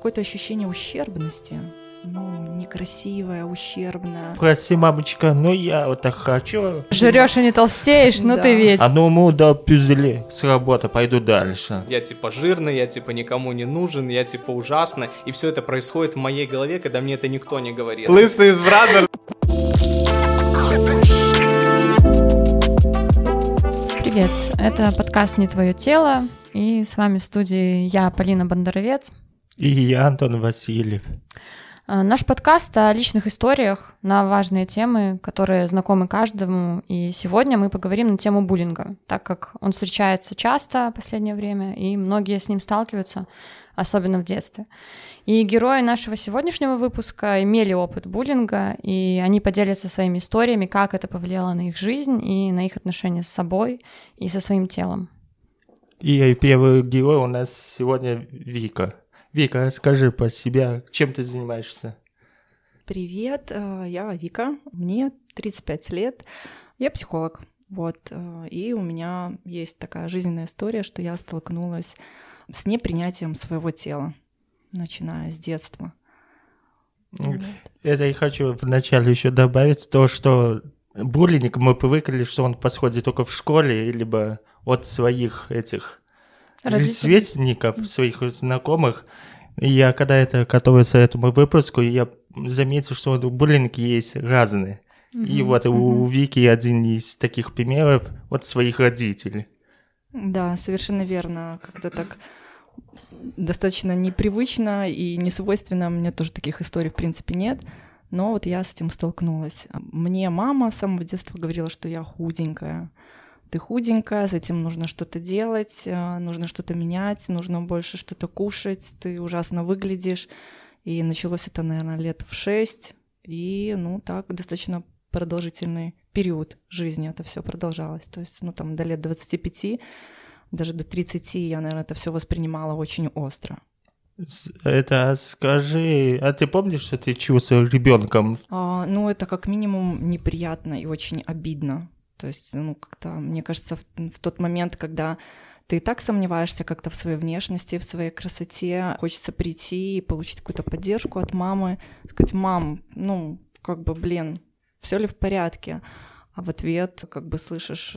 какое-то ощущение ущербности. Ну, некрасивая, ущербная. Прости, мамочка, но я вот так хочу. Жрешь и не толстеешь, ну Да. ты ведь. А ну му да пюзели с работы, пойду дальше. Я типа жирный, я типа никому не нужен, я типа ужасный. И все это происходит в моей голове, когда мне это никто не говорит. Лысый из Бразерс. Привет, это подкаст «Не твое тело», и с вами в студии я, Полина Бондаровец. И я, Антон Васильев. А, Наш подкаст о личных историях на важные темы, которые знакомы каждому, и сегодня мы поговорим на тему буллинга, так как он встречается часто в последнее время, и многие с ним сталкиваются, особенно в детстве. И герои нашего сегодняшнего выпуска имели опыт буллинга, и они поделятся своими историями, как это повлияло на их жизнь и на их отношения с собой и со своим телом. И первый герой у нас сегодня Вика. Вика, скажи по себе, чем ты занимаешься? Привет, э, я Вика, мне 35 лет, я психолог. Вот, э, и у меня есть такая жизненная история, что я столкнулась с непринятием своего тела, начиная с детства. Вот. Это я хочу вначале еще добавить то, что буллинг мы привыкли, что он происходит только в школе, либо от своих этих Родители. сверстников, своих знакомых. И я когда это готовился к этому выпуску, я заметил, что буллинг есть разные. И Мгм, вот у мгм. Вики один из таких примеров от своих родителей. Да, совершенно верно. Как-то так достаточно непривычно и не свойственно. Мне тоже таких историй, в принципе, нет. Но вот я с этим столкнулась. Мне мама с самого детства говорила, что я худенькая. Ты худенькая, с этим нужно что-то делать, э, нужно что-то менять, нужно больше что-то кушать, ты ужасно выглядишь. И началось это, наверное, лет в шесть. И, ну, так, достаточно продолжительный период жизни это все продолжалось. То есть, ну, там, до лет 25 даже до 30 я, наверное, это все воспринимала очень остро. Это скажи, а ты помнишь, что ты чувствовал ребенком? А, ну, это как минимум неприятно и очень обидно. То есть, ну, как-то, мне кажется, в, в тот момент, когда ты и так сомневаешься как-то в своей внешности, в своей красоте, хочется прийти и получить какую-то поддержку от мамы, сказать, мам, ну, как бы, блин, все ли в порядке? А в ответ, как бы, слышишь,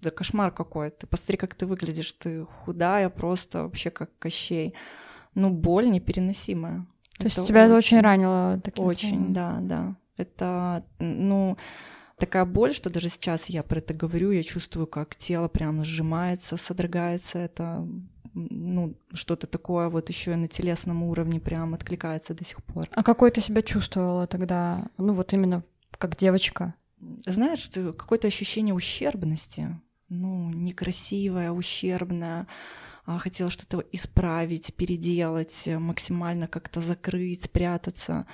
да кошмар какой, ты посмотри, как ты выглядишь, ты худая просто, вообще как Кощей. Ну, боль непереносимая. То есть тебя это очень ранило? таким Очень, словом? да, да. Это, ну, такая боль, что даже сейчас я про это говорю, я чувствую, как тело прям сжимается, содрогается. Это, ну, что-то такое вот еще и на телесном уровне прям откликается до сих пор. А какой ты себя чувствовала тогда? Ну вот именно как девочка. Знаешь, какое-то ощущение ущербности, ну, некрасивое, ущербное, а, хотела что-то исправить, переделать, максимально как-то закрыть, спрятаться.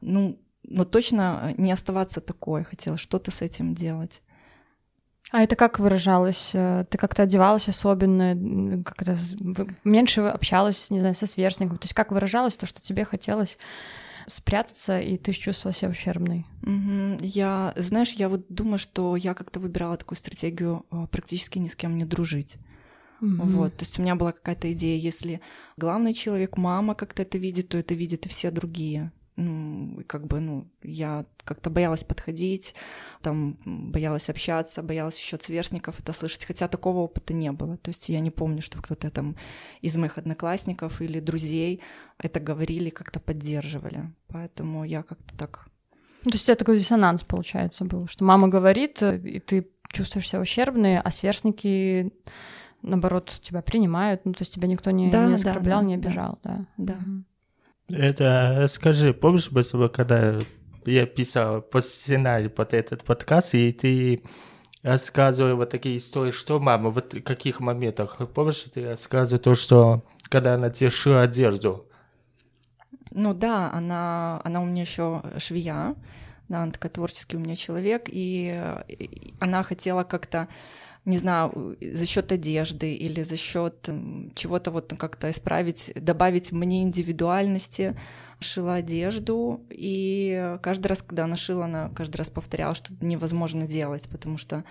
Ну, но точно не оставаться такой, хотела что-то с этим делать. А это как выражалось? Э, Ты как-то одевалась особенно, как-то меньше общалась, не знаю, со сверстником? То есть как выражалось то, что тебе хотелось спрятаться, и ты чувствовала себя ущербной? Мгм. Я, знаешь, я вот думаю, что я как-то выбирала такую стратегию а, практически ни с кем не дружить. Мгм. Вот, то есть у меня была какая-то идея, если главный человек, мама как-то это видит, то это видят и все другие. Ну, как бы, ну, я как-то боялась подходить, там, боялась общаться, боялась еще от сверстников это слышать, хотя такого опыта не было. То есть я не помню, что кто-то там из моих одноклассников или друзей это говорили, как-то поддерживали. Поэтому я как-то так Ну, То есть у тебя такой диссонанс, получается, был, что мама говорит, э, и ты чувствуешь себя ущербной, а сверстники, наоборот, тебя принимают, ну, то есть тебя никто не, Да, не да, оскорблял, да, не да. обижал, да. Да. Мгм. Это скажи, помнишь, бы, когда я писал по сценарию под этот подкаст, и ты рассказывал вот такие истории, что мама, вот в каких моментах, помнишь, ты рассказывал то, что когда она тебе шила одежду, Ну да, она, она у меня еще швея, да, она такая творческий у меня человек, и она хотела как-то, не знаю, за счет одежды или за счет чего-то вот как-то исправить, добавить мне индивидуальности, шила одежду, и каждый раз, когда она шила, она каждый раз повторяла, что невозможно делать, потому что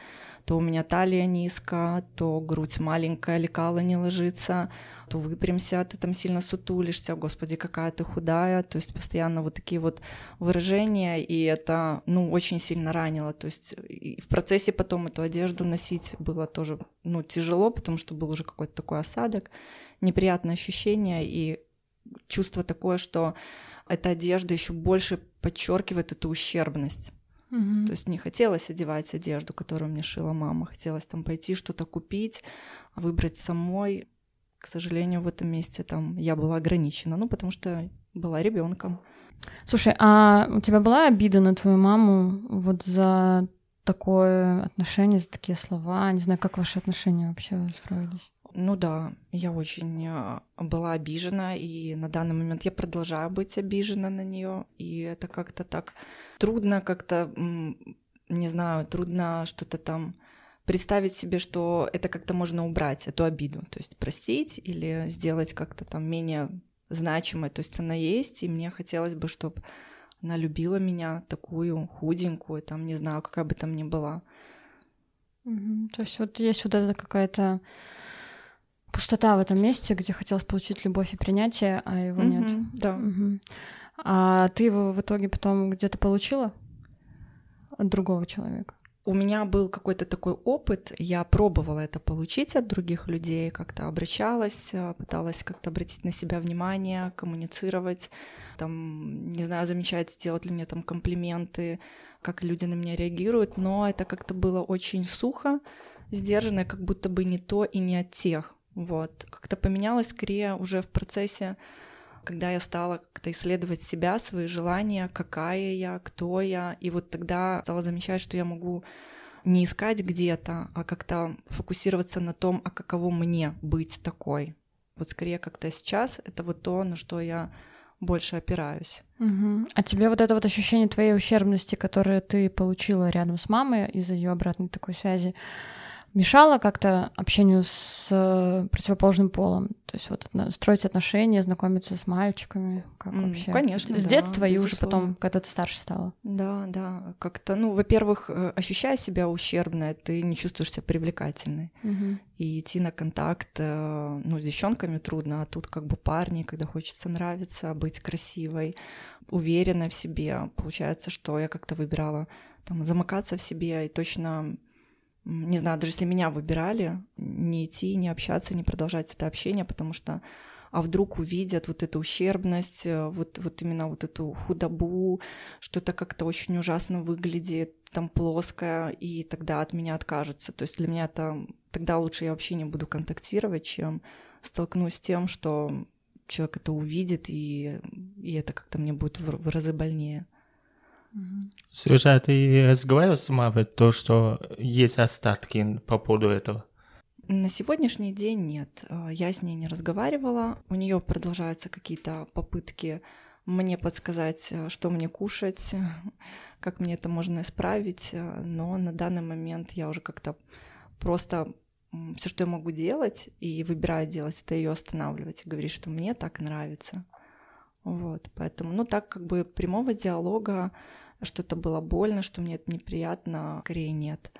то у меня талия низкая, то грудь маленькая, лекала не ложится, то выпрямся, ты там сильно сутулишься, господи, какая ты худая, то есть постоянно вот такие вот выражения, и это, ну, очень сильно ранило, то есть в процессе потом эту одежду носить было тоже, ну, тяжело, потому что был уже какой-то такой осадок, неприятное ощущение, и чувство такое, что эта одежда еще больше подчеркивает эту ущербность. Мгм. То есть не хотелось одевать одежду, которую мне шила мама, хотелось там пойти что-то купить, выбрать самой. К сожалению, в этом месте там я была ограничена, ну потому что была ребенком. Слушай, а у тебя была обида на твою маму вот за такое отношение, за такие слова? Не знаю, как ваши отношения вообще строились? Ну да, я очень э, была обижена, и на данный момент я продолжаю быть обижена на нее, и это как-то так трудно, как-то, не знаю, трудно что-то там представить себе, что это как-то можно убрать, эту обиду, то есть простить или сделать как-то там менее значимой, то есть она есть, и мне хотелось бы, чтобы она любила меня такую худенькую, там, не знаю, какая бы там ни была. Мгм. То есть вот есть вот эта какая-то пустота в этом месте, где хотелось получить любовь и принятие, а его нет. Мгм, Да. Мгм. А ты его в итоге потом где-то получила от другого человека? У меня был какой-то такой опыт, я пробовала это получить от других людей, как-то обращалась, э, пыталась как-то обратить на себя внимание, коммуницировать, там, не знаю, замечать, делать ли мне там комплименты, как люди на меня реагируют, но это как-то было очень сухо, сдержанно, как будто бы не то и не от тех. Вот. Как-то поменялось скорее уже в процессе когда я стала как-то исследовать себя, свои желания, какая я, кто я, и вот тогда стала замечать, что я могу не искать где-то, а как-то фокусироваться на том, а каково мне быть такой. Вот скорее как-то сейчас это вот то, на что я больше опираюсь. Мгм. А тебе вот это вот ощущение твоей ущербности, которое ты получила рядом с мамой из-за ее обратной такой связи, мешало как-то общению с э, противоположным полом? То есть вот строить отношения, знакомиться с мальчиками, как М, вообще? конечно, С да, детства и уже безусловно. потом, когда ты старше стала. Да, да, как-то, ну, во-первых, э, ощущая себя ущербной, ты не чувствуешь себя привлекательной. Мгм. И идти на контакт, э, ну, с девчонками трудно, а тут как бы парни, когда хочется нравиться, быть красивой, уверенной в себе. Получается, что я как-то выбирала там замыкаться в себе и точно, не знаю, даже если меня выбирали, не идти, не общаться, не продолжать это общение, потому что а вдруг увидят вот эту ущербность, э, вот, вот именно вот эту худобу, что это как-то очень ужасно выглядит, там плоское, и тогда от меня откажутся. То есть для меня это тогда лучше я вообще не буду контактировать, чем столкнусь с тем, что человек это увидит, и, и это как-то мне будет в, в разы больнее. Слушай, а ты разговаривал с мамой то, что есть остатки по поводу этого? На сегодняшний день нет. Э, Я с ней не разговаривала. У нее продолжаются какие-то попытки мне подсказать, э, что мне кушать, как мне это можно исправить. э, Но на данный момент я уже как-то просто все, что я могу делать, и выбираю делать, это ее останавливать и говорить, что мне так нравится. Вот, поэтому, ну, так как бы прямого диалога, что это было больно, что мне это неприятно, скорее нет.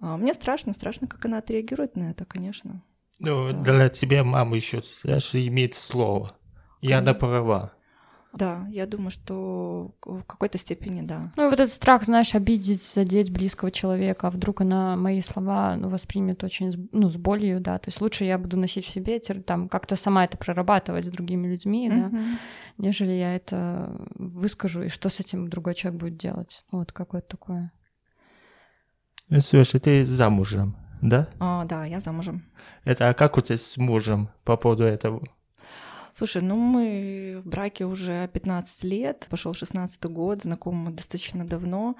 А, Мне страшно, страшно, как она отреагирует на это, конечно. Ну, Да. для тебя мама еще, знаешь, имеет слово. И она права. Да, я думаю, что в какой-то степени да. Ну, вот этот страх, знаешь, обидеть, задеть близкого человека, а вдруг она мои слова ну, воспримет очень с- ну, с болью, да, то есть лучше я буду носить в себе, там, как-то сама это прорабатывать с другими людьми, да, Мгм. нежели я это выскажу, и что с этим другой человек будет делать. Вот какое-то такое. Ну, Слушай, ты замужем, да? А, да, я замужем. Это а как у тебя с мужем по поводу этого? Слушай, ну мы в браке уже 15 лет, пошел 16 год, знакомы достаточно давно,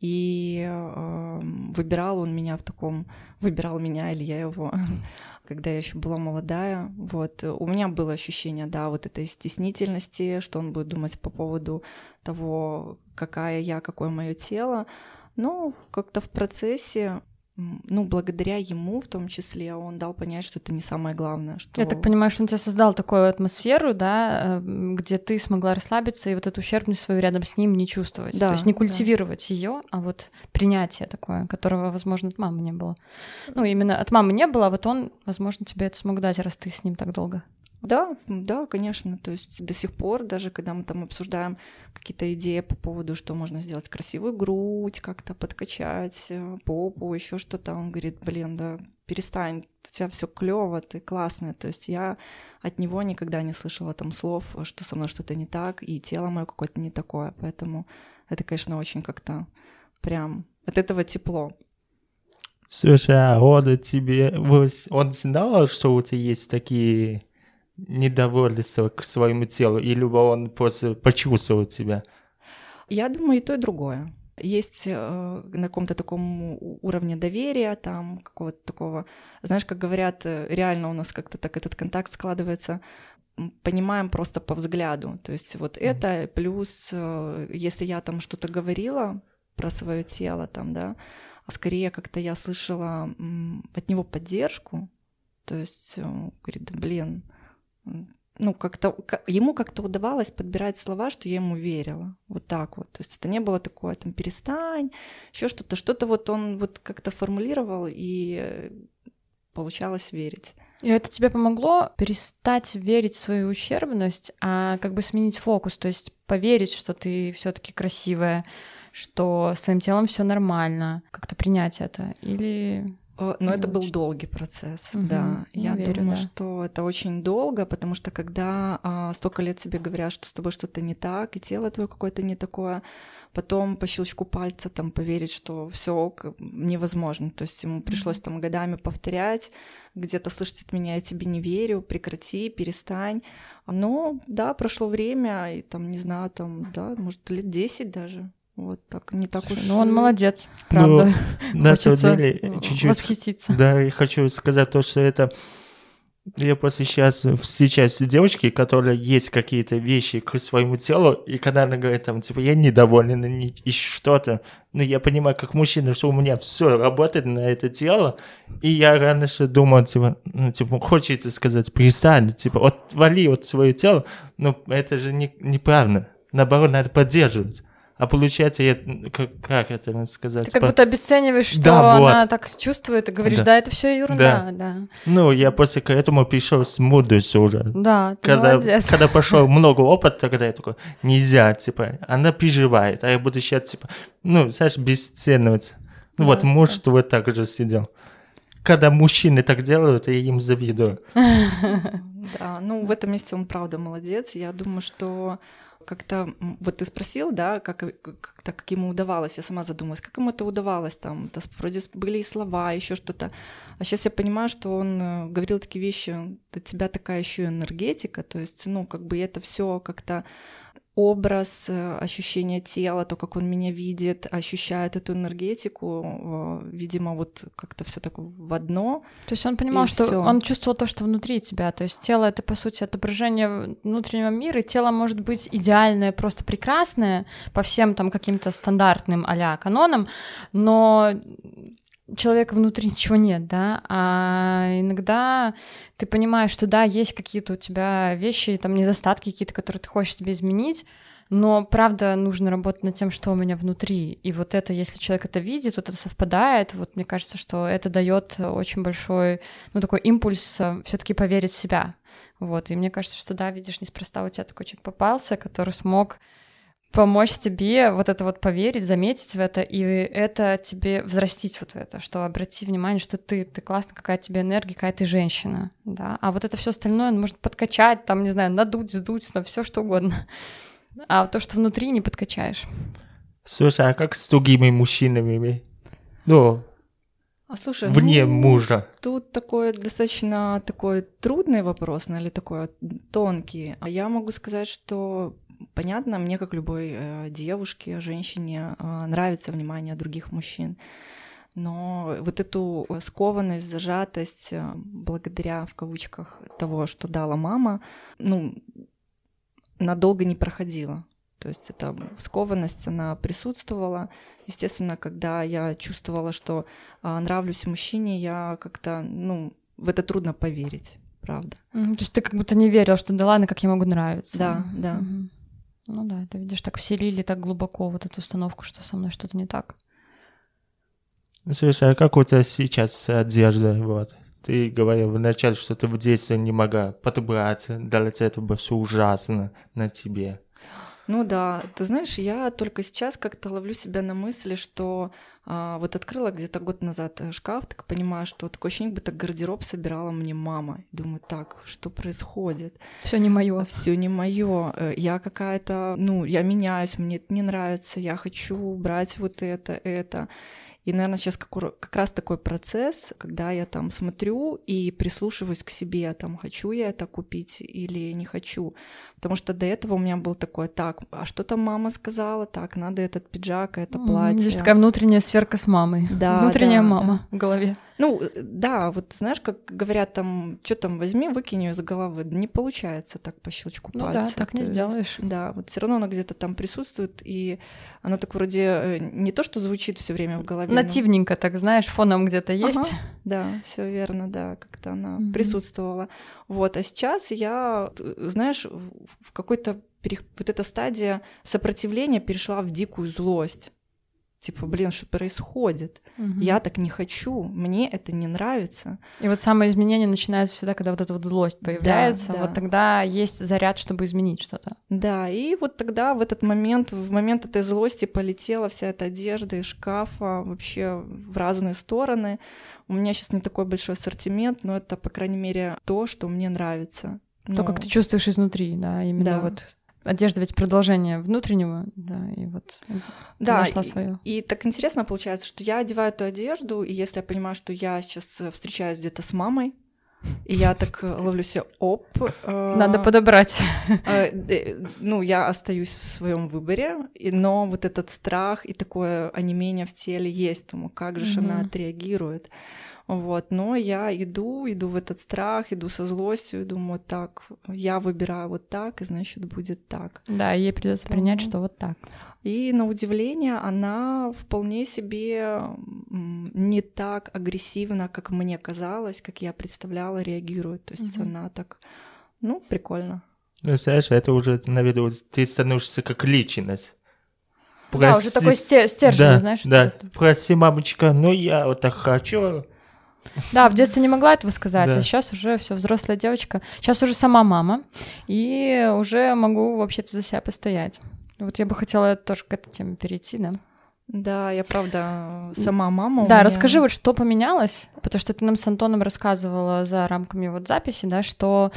и э, выбирал он меня в таком, выбирал меня или я его, когда я еще была молодая. Вот у меня было ощущение, да, вот этой стеснительности, что он будет думать по поводу того, какая я, какое мое тело. Но как-то в процессе ну, благодаря ему в том числе, он дал понять, что это не самое главное. Что... Я так понимаю, что он тебе создал такую атмосферу, да, где ты смогла расслабиться и вот эту ущербность свою рядом с ним не чувствовать. Да, То есть не культивировать да. ее, а вот принятие такое, которого, возможно, от мамы не было. Ну, именно от мамы не было, а вот он, возможно, тебе это смог дать, раз ты с ним так долго. Да, да, конечно. То есть до сих пор, даже когда мы там обсуждаем какие-то идеи по поводу, что можно сделать красивую грудь, как-то подкачать э, попу, еще что-то, он говорит, блин, да перестань, у тебя все клево, ты классная. То есть я от него никогда не слышала там слов, что со мной что-то не так, и тело мое какое-то не такое. Поэтому это, конечно, очень как-то прям от этого тепло. Слушай, а он тебе... Он знал, что у тебя есть такие недовольство к своему телу, или он просто почувствовал тебя? Я думаю, и то, и другое. Есть э, на каком-то таком уровне доверия, там какого-то такого, знаешь, как говорят, э, реально у нас как-то так этот контакт складывается, понимаем просто по взгляду. То есть вот mm-hmm. это плюс, э, если я там что-то говорила про свое тело, там, да, скорее как-то я слышала от него поддержку, то есть говорит, да блин, ну, как-то ему как-то удавалось подбирать слова, что я ему верила. Вот так вот. То есть это не было такое, там, перестань, еще что-то. Что-то вот он вот как-то формулировал, и получалось верить. И это тебе помогло перестать верить в свою ущербность, а как бы сменить фокус, то есть поверить, что ты все-таки красивая, что с твоим телом все нормально, как-то принять это, или но это был долгий процесс, угу, да. Я верю, думаю, что это очень долго, потому что когда а, столько лет себе говорят, что с тобой что-то не так, и тело твое какое-то не такое, потом по щелчку пальца там поверить, что все невозможно. То есть ему пришлось там годами повторять, где-то слышать от меня, я тебе не верю, прекрати, перестань. Но да, прошло время, и там, не знаю, там, да, может, лет 10 даже. Вот так, не так уж... Ну, он молодец, правда. Ну, на самом деле, чуть-чуть... Восхититься. Да, и хочу сказать то, что это... Я просто сейчас встречаюсь с девочкой, которая есть какие-то вещи к своему телу, и когда она говорит там, типа, я недоволен и что-то, ну, я понимаю, как мужчина, что у меня все работает на это тело, и я раньше думал, типа, ну, типа, хочется сказать, перестань, типа, отвали от свое тело, но это же не, неправильно, наоборот, надо поддерживать. А получается, я, как, как это сказать? Ты как будто обесцениваешь, что да, она вот. так чувствует, и говоришь, да, да это все ерунда, да. да. Ну, я после этому пришел с мудростью уже. Да, ты когда, молодец. Когда пошел много опыта, тогда я такой, нельзя, типа, она переживает, а я буду сейчас, типа, ну, знаешь, бесценивать. Ну да, вот, муж да. вот так же сидел. Когда мужчины так делают, я им завидую. Да, ну в этом месте он правда молодец. Я думаю, что как-то, вот ты спросил, да, как, как, так, как ему удавалось, я сама задумалась, как ему это удавалось, там, то, вроде были и слова, еще что-то, а сейчас я понимаю, что он э, говорил такие вещи, у тебя такая еще энергетика, то есть, ну, как бы это все как-то образ, э, ощущение тела, то, как он меня видит, ощущает эту энергетику, э, видимо, вот как-то все так в одно. То есть он понимал, что всё. он чувствовал то, что внутри тебя. То есть тело это, по сути, отображение внутреннего мира, и тело может быть идеальное, просто прекрасное по всем там каким-то стандартным а канонам, но человека внутри ничего нет, да, а иногда ты понимаешь, что да, есть какие-то у тебя вещи, там недостатки какие-то, которые ты хочешь себе изменить, но правда нужно работать над тем, что у меня внутри. И вот это, если человек это видит, вот это совпадает, вот мне кажется, что это дает очень большой, ну, такой импульс э, все-таки поверить в себя. Вот, и мне кажется, что да, видишь, неспроста у тебя такой человек попался, который смог помочь тебе вот это вот поверить, заметить в это, и это тебе взрастить вот это, что обрати внимание, что ты, ты классная, какая тебе энергия, какая ты женщина, да, а вот это все остальное может подкачать, там, не знаю, надуть, сдуть, но все что угодно, а то, что внутри, не подкачаешь. Слушай, а как с другими мужчинами? Ну, а слушай, вне ну, мужа. Тут такой достаточно такой трудный вопрос, ну, или такой тонкий. А я могу сказать, что понятно, мне, как любой э, девушке, женщине, э, нравится внимание других мужчин. Но вот эту скованность, зажатость, э, благодаря, в кавычках, того, что дала мама, ну, надолго не проходила. То есть эта скованность, она присутствовала. Естественно, когда я чувствовала, что а, нравлюсь мужчине, я как-то, ну, в это трудно поверить, правда. Mm, то есть ты как будто не верил, что да ладно, как я могу нравиться. Да, да. Mm-hmm. Ну да, ты видишь, так вселили так глубоко вот эту установку, что со мной что-то не так. Слушай, а как у тебя сейчас одежда, вот? Ты говорил вначале, что ты в детстве не могла подобраться, для тебя это было все ужасно на тебе. Ну да, ты знаешь, я только сейчас как-то ловлю себя на мысли, что а, вот открыла где-то год назад э, шкаф, так понимаю, что такое ощущение, будто гардероб собирала мне мама. Думаю, так, что происходит? Все не мое. Все не мое. Э, я какая-то, ну, я меняюсь, мне это не нравится, я хочу брать вот это, это. И, наверное, сейчас как, как раз такой процесс, когда я там смотрю и прислушиваюсь к себе, там, хочу я это купить или не хочу. Потому что до этого у меня был такой, так, а что там мама сказала? Так, надо этот пиджак, это платье. Здесь такая внутренняя сверка с мамой. Да, Внутренняя да, мама да. в голове. Ну, да, вот знаешь, как говорят там, что там возьми, выкинь ее из головы. Не получается так по щелчку ну, пальца. да, так не сделаешь. Да, вот все равно она где-то там присутствует, и она так вроде э, не то, что звучит все время в голове. Нативненько, но... так знаешь, фоном где-то есть. Ага, да, все верно, да, как-то она mm-hmm. присутствовала. Вот, а сейчас я, знаешь, в какой-то вот эта стадия сопротивления перешла в дикую злость. Типа, блин, что происходит? Угу. Я так не хочу, мне это не нравится. И вот самое изменение начинается всегда, когда вот эта вот злость появляется. Да, да. Вот тогда есть заряд, чтобы изменить что-то. Да, и вот тогда в этот момент, в момент этой злости полетела вся эта одежда из шкафа вообще в разные стороны. У меня сейчас не такой большой ассортимент, но это, по крайней мере, то, что мне нравится. То, но... как ты чувствуешь изнутри, да, именно да. вот Одежда ведь продолжение внутреннего, да, и вот да, нашла свою. И, и так интересно получается, что я одеваю эту одежду, и если я понимаю, что я сейчас э, встречаюсь где-то с мамой, и я так э, ловлю себе оп. Э, Надо подобрать. ну, я остаюсь в своем выборе, но вот этот страх и такое онемение в теле есть. Думаю, как же она отреагирует. Вот, но я иду, иду в этот страх, иду со злостью думаю, так, я выбираю вот так, и значит будет так. Да, ей придется принять, что вот так. И на удивление она вполне себе не так агрессивно, как мне казалось, как я представляла, реагирует. То есть угу. она так, ну, прикольно. Ну, знаешь, это уже, наверное, ты становишься как личность. Прости... Да, уже такой стержень, да, знаешь. Да, прости, мамочка, но я вот так хочу, да, в детстве не могла этого сказать, да. а сейчас уже все взрослая девочка. Сейчас уже сама мама, и уже могу вообще-то за себя постоять. Вот я бы хотела тоже к этой теме перейти, да. Да, я правда сама мама. Да, меня... расскажи вот, что поменялось, потому что ты нам с Антоном рассказывала за рамками вот записи, да, что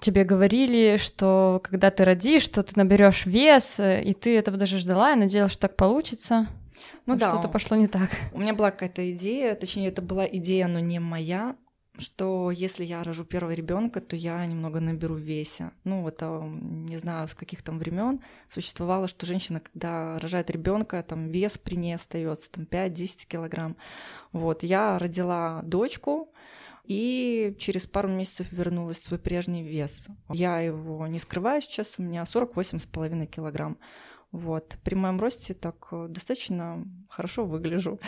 тебе говорили, что когда ты родишь, что ты наберешь вес, и ты этого даже ждала и надеялась, что так получится. Ну да. Что-то пошло не так. У меня была какая-то идея, точнее, это была идея, но не моя, что если я рожу первого ребенка, то я немного наберу в весе. Ну, это не знаю, с каких там времен существовало, что женщина, когда рожает ребенка, там вес при ней остается там 5-10 килограмм. Вот, я родила дочку, и через пару месяцев вернулась в свой прежний вес. Я его не скрываю сейчас, у меня 48,5 килограмм. Вот. При моем росте так э, достаточно хорошо выгляжу.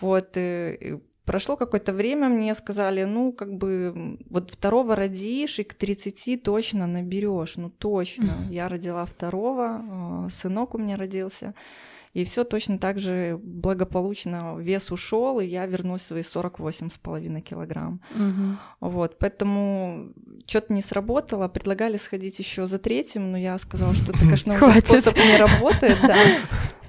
Вот. И прошло какое-то время, мне сказали, ну, как бы, вот второго родишь, и к 30 точно наберешь, ну, точно. Я родила второго, э, сынок у меня родился. И все точно так же благополучно вес ушел, и я вернулась в свои 48,5 килограмм. Угу. Вот, поэтому что-то не сработало. Предлагали сходить еще за третьим, но я сказала, что это, конечно, способ не работает. Да.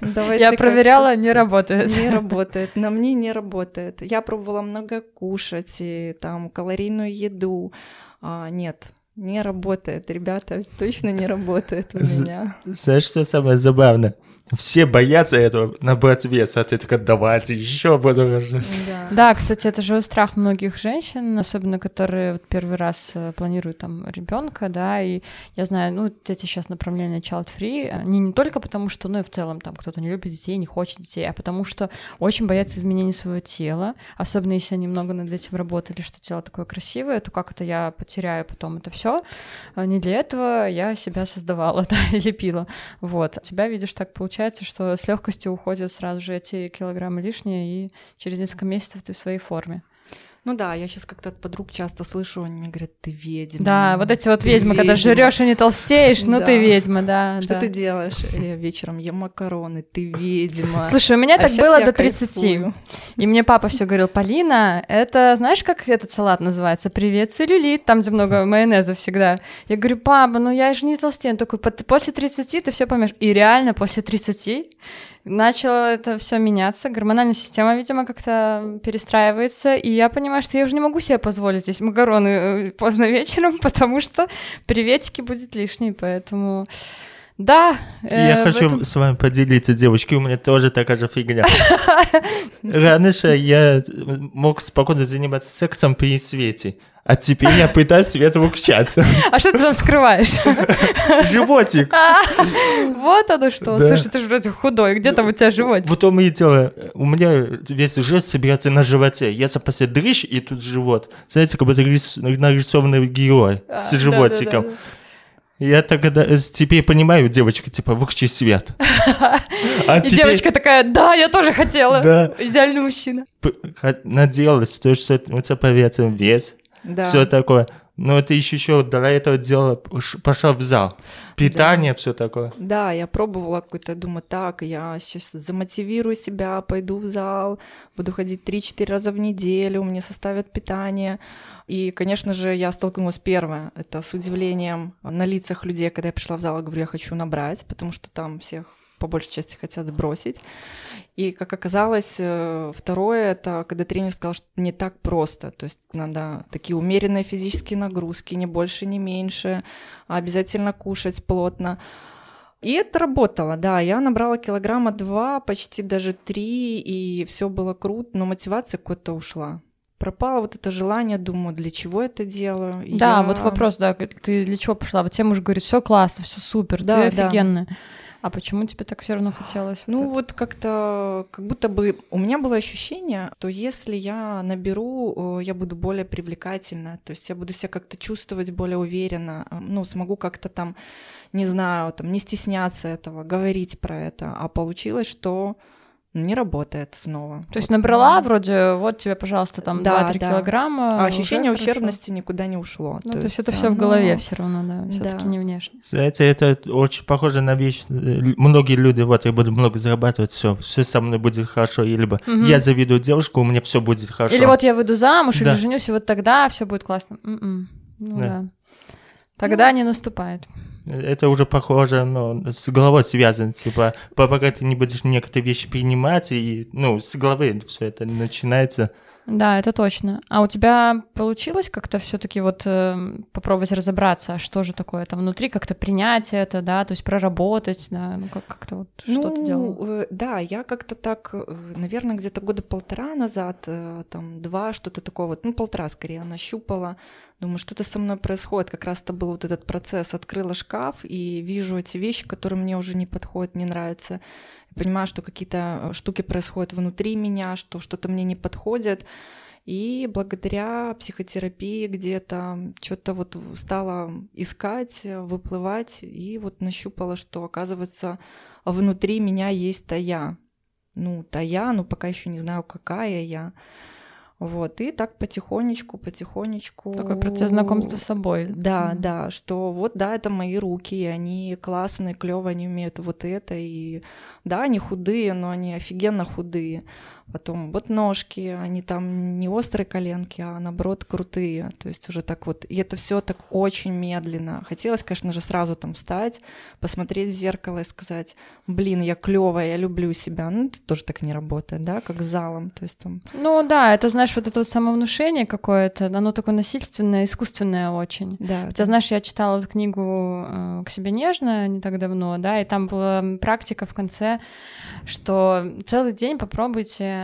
Давайте я проверяла, не работает. Не работает, на мне не работает. Я пробовала много кушать, и, там калорийную еду. А, нет, не работает, ребята, точно не работает у меня. Знаешь, что самое забавное? Все боятся этого набрать вес, а ты такая, давайте еще буду да. да, кстати, это же страх многих женщин, особенно которые вот первый раз э, планируют там ребенка, да, и я знаю, ну, эти сейчас направления child free, они не только потому, что, ну, и в целом там кто-то не любит детей, не хочет детей, а потому что очень боятся изменений своего тела, особенно если они много над этим работали, что тело такое красивое, то как это я потеряю потом это все. А не для этого я себя создавала, да, и лепила. Вот. Тебя, видишь, так получается, что с легкостью уходят сразу же эти килограммы лишние, и через несколько месяцев ты в своей форме. Ну да, я сейчас как-то от подруг часто слышу, они мне говорят, ты ведьма. Да, вот эти вот ведьмы, ведьма. когда жрешь и не толстеешь, ну да. ты ведьма, да. Что да. ты делаешь? Я вечером ем макароны, ты ведьма. Слушай, у меня а так было до 30. Кайфую. И мне папа все говорил, Полина, это знаешь, как этот салат называется? Привет, целлюлит, там, где много майонеза всегда. Я говорю, папа, ну я же не толстею. Он такой, после 30 ты все поймешь. И реально после 30 начало это все меняться, гормональная система, видимо, как-то перестраивается, и я понимаю, что я уже не могу себе позволить здесь макароны э, поздно вечером, потому что приветики будет лишний, поэтому... Да. Э, я хочу этом... с вами поделиться, девочки, у меня тоже такая же фигня. Раньше я мог спокойно заниматься сексом при свете, а теперь я пытаюсь свет выключать. А что ты там скрываешь? Животик. Вот оно что. Слушай, ты же вроде худой. Где там у тебя животик? Вот то и дело. У меня весь жест собирается на животе. Я запасаю дрыщ, и тут живот. Знаете, как будто нарисованный герой а, с животиком. Я тогда теперь понимаю, девочка, типа, выключи свет. А и теперь... девочка такая, да, я тоже хотела. Да. Идеальный мужчина. Надеялась, то, что у тебя появится вес, да. все такое. Но ты еще еще для этого делала, пошла в зал. Питание, да. все такое. Да, я пробовала какой-то, думаю, так, я сейчас замотивирую себя, пойду в зал, буду ходить 3-4 раза в неделю, мне составят питание. И, конечно же, я столкнулась первое, это с удивлением на лицах людей, когда я пришла в зал, и говорю, я хочу набрать, потому что там всех по большей части хотят сбросить. И, как оказалось, э, второе — это когда тренер сказал, что не так просто. То есть надо такие умеренные физические нагрузки, не больше, не меньше, обязательно кушать плотно. И это работало, да. Я набрала килограмма два, почти даже три, и все было круто, но мотивация куда-то ушла пропало вот это желание, думаю, для чего это делаю. Да, я... вот вопрос, да, ты для чего пошла? Вот тем уже говорит, все классно, все супер, да, ты офигенная. Да. А почему тебе так все равно хотелось? Ну вот, вот как-то, как будто бы у меня было ощущение, то если я наберу, я буду более привлекательна, то есть я буду себя как-то чувствовать более уверенно, ну смогу как-то там, не знаю, там не стесняться этого, говорить про это. А получилось, что не работает снова. То есть набрала вроде, вот тебе, пожалуйста, там да, 2-3 да. килограмма. А ощущение ущербности хорошо. никуда не ушло. Ну, то, то есть, это все в голове все равно, да, все-таки да. не внешне. Знаете, это очень похоже на вещь. Многие люди, вот, я буду много зарабатывать, все, все со мной будет хорошо. Или бы угу. я завидую девушку, у меня все будет хорошо. Или вот я выйду замуж, да. или женюсь, и вот тогда все будет классно. М-м. Ну да. да. Тогда ну, не наступает это уже похоже, ну, с головой связано, типа, пока ты не будешь некоторые вещи принимать, и, ну, с головы все это начинается. Да, это точно. А у тебя получилось как-то все-таки вот э, попробовать разобраться, что же такое там внутри, как-то принять это, да, то есть проработать, да, ну как- как-то вот ну, что ты делала? Э, да, я как-то так, э, наверное, где-то года полтора назад, э, там два, что-то такое вот, ну полтора скорее, нащупала, думаю, что-то со мной происходит, как раз это был вот этот процесс, открыла шкаф и вижу эти вещи, которые мне уже не подходят, не нравятся, понимаю, что какие-то э, штуки происходят внутри меня, что что-то мне не подходит. И благодаря психотерапии где-то что-то вот стала искать, выплывать, и вот нащупала, что, оказывается, внутри меня есть та я. Ну, та я, но пока еще не знаю, какая я. Вот, и так потихонечку, потихонечку. Такой процесс знакомства с собой. Да, mm-hmm. да, что вот, да, это мои руки, они классные, клево, они умеют вот это, и да, они худые, но они офигенно худые. Потом вот ножки, они там не острые коленки, а наоборот крутые. То есть уже так вот. И это все так очень медленно. Хотелось, конечно же, сразу там встать, посмотреть в зеркало и сказать, блин, я клевая, я люблю себя. Ну, это тоже так не работает, да, как с залом. То есть там... Ну да, это, знаешь, вот это вот самовнушение какое-то, оно такое насильственное, искусственное очень. Да. Хотя, знаешь, я читала эту книгу э, «К себе нежно» не так давно, да, и там была практика в конце, что целый день попробуйте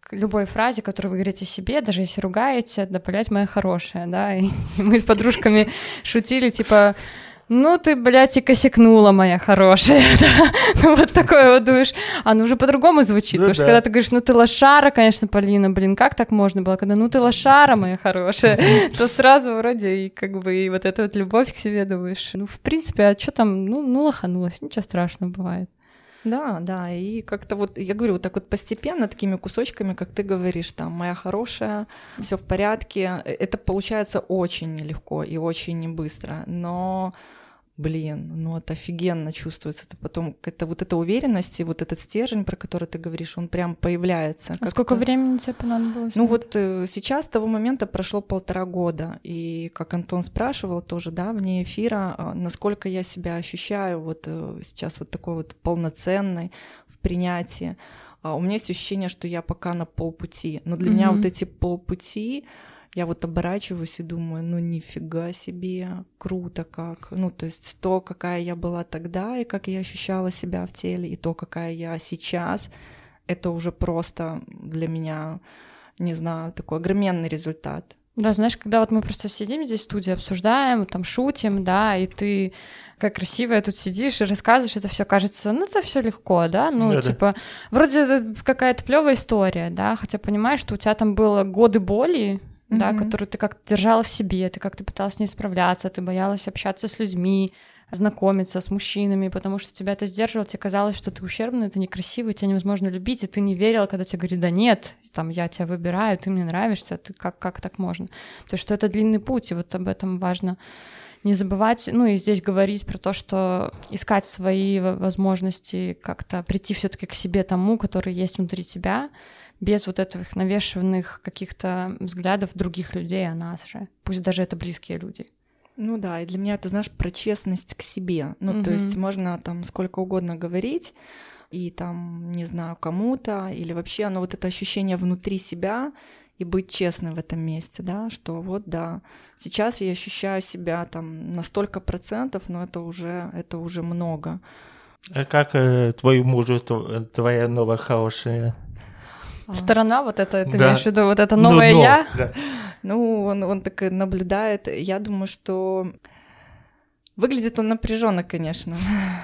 к любой фразе, которую вы говорите себе, даже если ругаете, добавлять «моя хорошая», да, и мы с подружками шутили, типа, ну ты, блядь, и косякнула, моя хорошая, да? ну вот такое вот думаешь, оно уже по-другому звучит, Ну потому что да. когда ты говоришь, ну ты лошара, конечно, Полина, блин, как так можно было, когда ну ты лошара, моя хорошая, то сразу вроде и как бы и вот эта вот любовь к себе думаешь, ну в принципе, а что там, ну, ну лоханулась, ничего страшного бывает. Да, да, и как-то вот, я говорю, вот так вот постепенно, такими кусочками, как ты говоришь, там, моя хорошая, все в порядке, э, это получается очень легко и очень быстро, но, блин, ну это офигенно чувствуется, это потом, это вот эта уверенность и вот этот стержень, про который ты говоришь, он прям появляется. А сколько времени тебе понадобилось? Ну вот э, сейчас с того момента прошло полтора года, и как Антон спрашивал тоже, да, вне эфира, а, насколько я себя ощущаю вот э, сейчас вот такой вот полноценной в принятии. А У меня есть ощущение, что я пока на полпути, но для меня Мгм. вот эти полпути, я вот оборачиваюсь и думаю, ну нифига себе, круто как. Ну то есть то, какая я была тогда, и как я ощущала себя в теле, и то, какая я сейчас, это уже просто для меня, не знаю, такой огроменный результат. Да, знаешь, когда вот мы просто сидим здесь в студии, обсуждаем, там шутим, да, и ты как красивая тут сидишь и рассказываешь, это все кажется, ну это все легко, да, ну Да-да. типа вроде это какая-то плевая история, да, хотя понимаешь, что у тебя там было годы боли, да, Мгм. которую ты как-то держала в себе, ты как-то пыталась с ней справляться, ты боялась общаться с людьми, знакомиться с мужчинами, потому что тебя это сдерживало, тебе казалось, что ты ущербный, ты некрасивый, тебя невозможно любить, и ты не верила, когда тебе говорили, да нет, там, я тебя выбираю, ты мне нравишься, ты как, как так можно? То есть, что это длинный путь, и вот об этом важно не забывать, ну и здесь говорить про то, что искать свои во- возможности, как-то прийти все таки к себе тому, который есть внутри тебя, без вот этих навешиванных каких-то взглядов других людей о нас же, пусть даже это близкие люди. Ну да, и для меня это, знаешь, про честность к себе. Ну, то Мгм. есть можно там сколько угодно говорить, и там, не знаю, кому-то, или вообще, но вот это ощущение внутри себя и быть честным в этом месте, да, что вот да, сейчас я ощущаю себя там на столько процентов, но это уже, это уже много. А как э, твоему мужу тв- твоя новая хорошая? Сторона вот это, ты Да. имеешь в виду вот это Ну, новое но, я? да. Ну, он, он так и наблюдает. Я думаю, что выглядит он напряженно, конечно.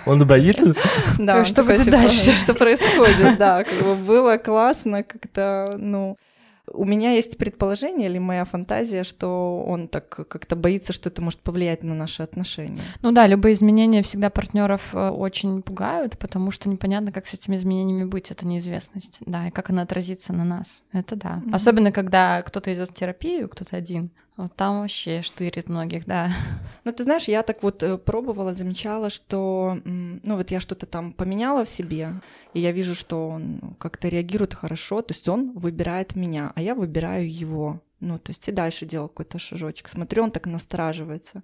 Он боится? Да, Что будет дальше? Что происходит, да, как бы было классно, как-то, ну... У меня есть предположение или моя фантазия, что он так как-то боится, что это может повлиять на наши отношения. Ну да, любые изменения всегда партнеров э, очень пугают, потому что непонятно, как с этими изменениями быть, это неизвестность, да, и как она отразится на нас. Это да. Мгм. Особенно, когда кто-то идет в терапию, кто-то один. Там вообще штырит многих, да. Ну, ты знаешь, я так вот э, пробовала, замечала, что, ну, вот я что-то там поменяла в себе, и я вижу, что он как-то реагирует хорошо, то есть он выбирает меня, а я выбираю его. Ну, то есть и дальше делал какой-то шажочек. Смотрю, он так настораживается.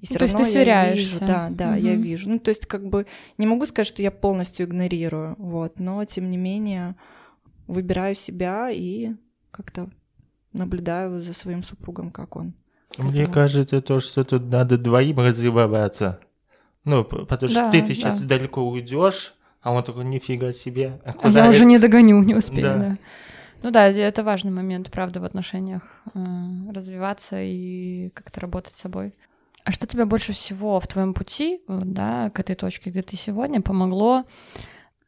И всё Ну, то есть равно ты я сверяешься. вижу, да, да, я Мгм. вижу. Ну, то есть как бы не могу сказать, что я полностью игнорирую, вот, но тем не менее выбираю себя и как-то наблюдаю за своим супругом, как он. Мне Поэтому- кажется, то, что тут надо двоим развиваться. Ну, потому что Да, ты, ты сейчас да. далеко уйдешь, а он такой, нифига себе. А куда я уже это?» не догоню, не успею, Да. да. Ну да, это важный момент, правда, в отношениях э, развиваться и как-то работать с собой. А что тебе больше всего в твоем пути, да, к этой точке, где ты сегодня, помогло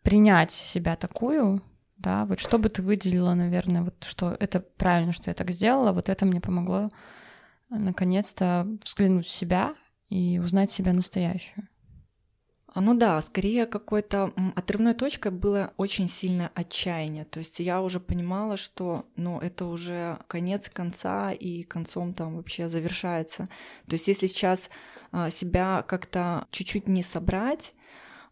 принять себя такую, да, вот что бы ты выделила, наверное, вот что это правильно, что я так сделала, вот это мне помогло э, наконец-то взглянуть в себя и узнать себя настоящую. А, Ну да, скорее какой-то отрывной точкой было очень сильное отчаяние. То есть я уже понимала, что ну, это уже конец конца и концом там вообще завершается. То есть если сейчас а, себя как-то чуть-чуть не собрать,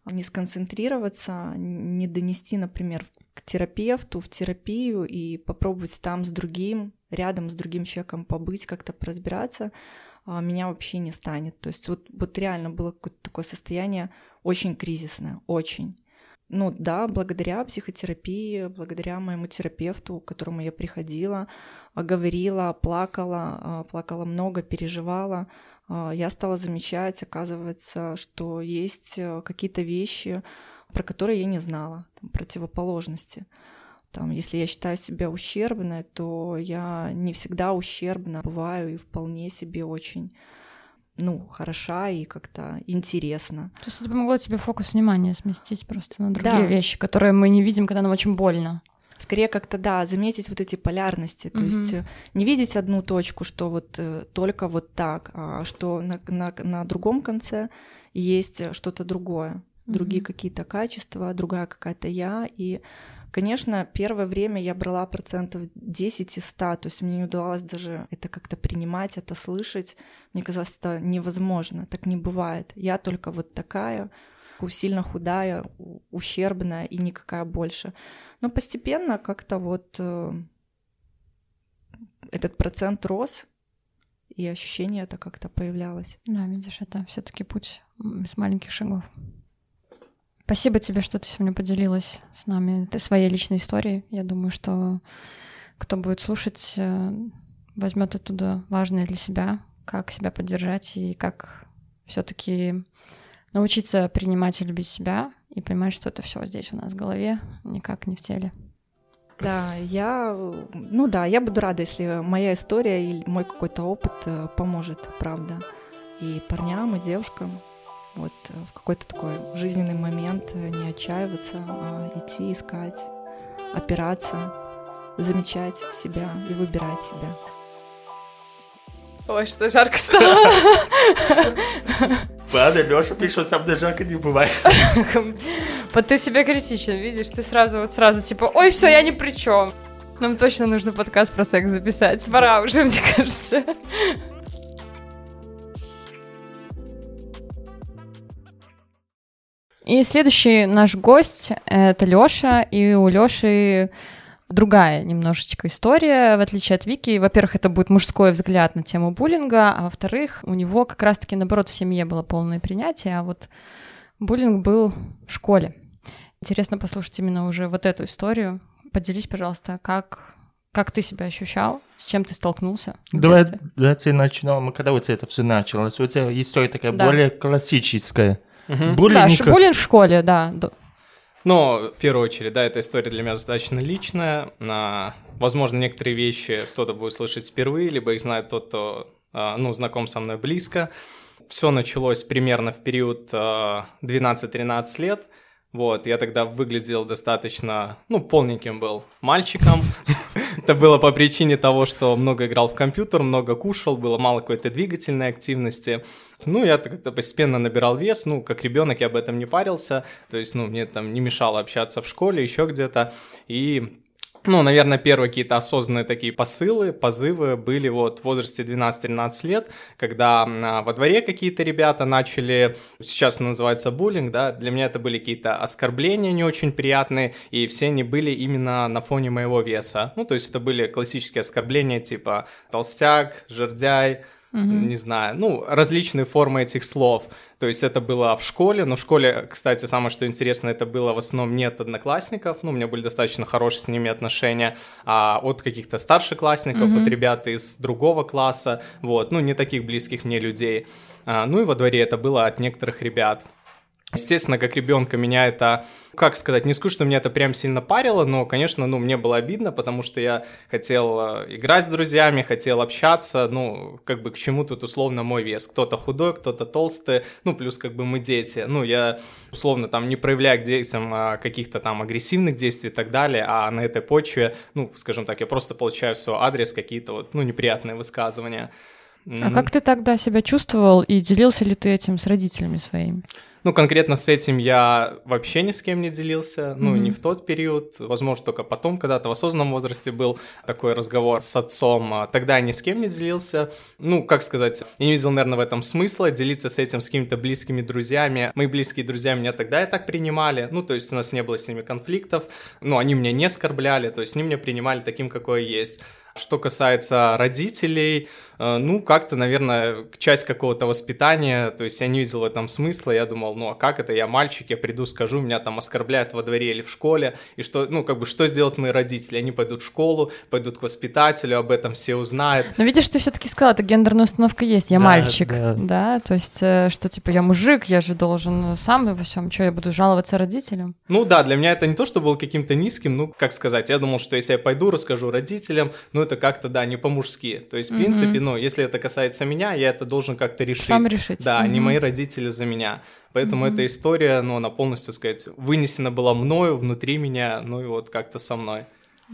не сконцентрироваться, не донести, например, к терапевту, в терапию и попробовать там с другим, рядом с другим человеком побыть, как-то разбираться, а, меня вообще не станет. То есть вот, вот реально было какое-то такое состояние очень кризисное, очень. Ну да, благодаря психотерапии, благодаря моему терапевту, к которому я приходила, а, говорила, плакала, а, плакала много, переживала, я стала замечать, оказывается, что есть э, какие-то вещи, про которые я не знала, там, противоположности. Там, если я считаю себя ущербной, то я не всегда ущербна бываю и вполне себе очень ну, хороша и как-то интересно. То есть это помогло тебе фокус внимания сместить просто на другие да. вещи, которые мы не видим, когда нам очень больно. Скорее как-то, да, заметить вот эти полярности, то mm есть э, не видеть одну точку, что вот э, только вот так, а что на, на, на другом конце есть что-то другое, другие какие-то качества, другая какая-то я, и Конечно, первое время я брала процентов 10 из 100, то есть мне не удавалось даже это как-то принимать, это слышать. Мне казалось, это невозможно, так не бывает. Я только вот такая, сильно худая, ущербная и никакая больше. Но постепенно как-то вот э, этот процент рос, и ощущение это как-то появлялось. Да, видишь, это все таки путь с маленьких шагов. Спасибо тебе, что ты сегодня поделилась с нами своей личной историей. Я думаю, что кто будет слушать, э, возьмет оттуда важное для себя, как себя поддержать и как все-таки научиться принимать и любить себя и понимать, что это все здесь у нас в голове, никак не в теле. Да, я, ну да, я буду рада, если моя история или мой какой-то опыт э, поможет, правда, и парням, и девушкам вот э, в какой-то такой жизненный момент э, не отчаиваться, а идти искать, опираться, замечать себя и выбирать себя. Ой, что жарко стало. Ладно, Лёша пишет, сам мной жарко не бывает. Вот ты себя критичен, видишь, ты сразу вот сразу типа, ой, все, я ни при чем. Нам точно нужно подкаст про секс записать. Пора уже, мне кажется. И следующий наш гость — это Лёша, и у Лёши другая немножечко история, в отличие от Вики. Во-первых, это будет мужской взгляд на тему буллинга, а во-вторых, у него как раз-таки, наоборот, в семье было полное принятие, а вот буллинг был в школе. Интересно послушать именно уже вот эту историю. Поделись, пожалуйста, как, как ты себя ощущал, с чем ты столкнулся? Давай, давайте начнем. Когда у тебя это все началось? У тебя история такая да. более классическая. Угу. Буллинг. Да, буллинг в школе, да. Но, в первую очередь, да, эта история для меня достаточно личная. На, возможно, некоторые вещи кто-то будет слышать впервые, либо их знает тот, кто, а, ну, знаком со мной близко. Все началось примерно в период 12-13 а, лет. Вот, я тогда выглядел достаточно, ну, полненьким был мальчиком. Это было по причине того, что много играл в компьютер, много кушал, было мало какой-то двигательной активности. Ну, я как-то постепенно набирал вес, ну, как ребенок я об этом не парился, то есть, ну, мне там не мешало общаться в школе, еще где-то, и ну, наверное, первые какие-то осознанные такие посылы, позывы были вот в возрасте 12-13 лет, когда а, во дворе какие-то ребята начали, сейчас называется буллинг, да, для меня это были какие-то оскорбления не очень приятные, и все они были именно на фоне моего веса. Ну, то есть это были классические оскорбления типа толстяк, жердяй, угу. не знаю, ну, различные формы этих слов. То есть это было в школе, но в школе, кстати, самое что интересно, это было в основном нет одноклассников, ну, у меня были достаточно хорошие с ними отношения, а от каких-то старшеклассников, угу. от ребят из другого класса, вот, ну, не таких близких мне людей. А, ну и во дворе это было от некоторых ребят. Естественно, как ребенка меня это, как сказать, не скажу, что меня это прям сильно парило, но, конечно, ну, мне было обидно, потому что я хотел э, играть с друзьями, хотел общаться, ну, как бы к чему тут условно мой вес. Кто-то худой, кто-то толстый, ну, плюс как бы мы дети. Ну, я условно там не проявляю к детям а, каких-то там агрессивных действий и так далее, а на этой почве, ну, скажем так, я просто получаю все адрес, какие-то вот, ну, неприятные высказывания. А как ты тогда себя чувствовал и делился ли ты этим с родителями своими? Ну, конкретно с этим я вообще ни с кем не делился, ну, mm-hmm. не в тот период, возможно, только потом, когда-то в осознанном возрасте был такой разговор с отцом, а тогда я ни с кем не делился, ну, как сказать, я не видел, наверное, в этом смысла, делиться с этим с какими-то близкими друзьями, мои близкие друзья меня тогда и так принимали, ну, то есть у нас не было с ними конфликтов, ну, они меня не оскорбляли, то есть они меня принимали таким, какой я есть. Что касается родителей, ну, как-то, наверное, часть какого-то воспитания, то есть я не видел в этом смысла, я думал, ну, а как это, я мальчик, я приду, скажу, меня там оскорбляют во дворе или в школе, и что, ну, как бы, что сделают мои родители? Они пойдут в школу, пойдут к воспитателю, об этом все узнают. Но видишь, ты все таки сказала, это гендерная установка есть, я да, мальчик, да. да, то есть, э, что, типа, я мужик, я же должен сам во всем, что, я буду жаловаться родителям? Ну, да, для меня это не то, что был каким-то низким, ну, как сказать, я думал, что если я пойду, расскажу родителям, ну, это как-то, да, не по-мужски, то есть, в принципе, ну, если это касается меня, я это должен как-то решить. Сам решить. Да, mm-hmm. не мои родители за меня. Поэтому mm-hmm. эта история, ну, она полностью, сказать, вынесена была мною, внутри меня, ну и вот как-то со мной.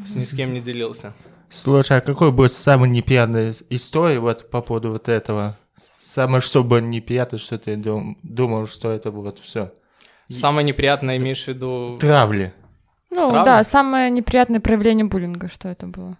С ни с кем не делился. Слушай, а какой был самый неприятная история вот по поводу вот этого? Самое, что было неприятно, что ты дум, думал, что это вот все. Самое неприятное имеешь в виду? Травли. Ну Травли? да, самое неприятное проявление буллинга, что это было?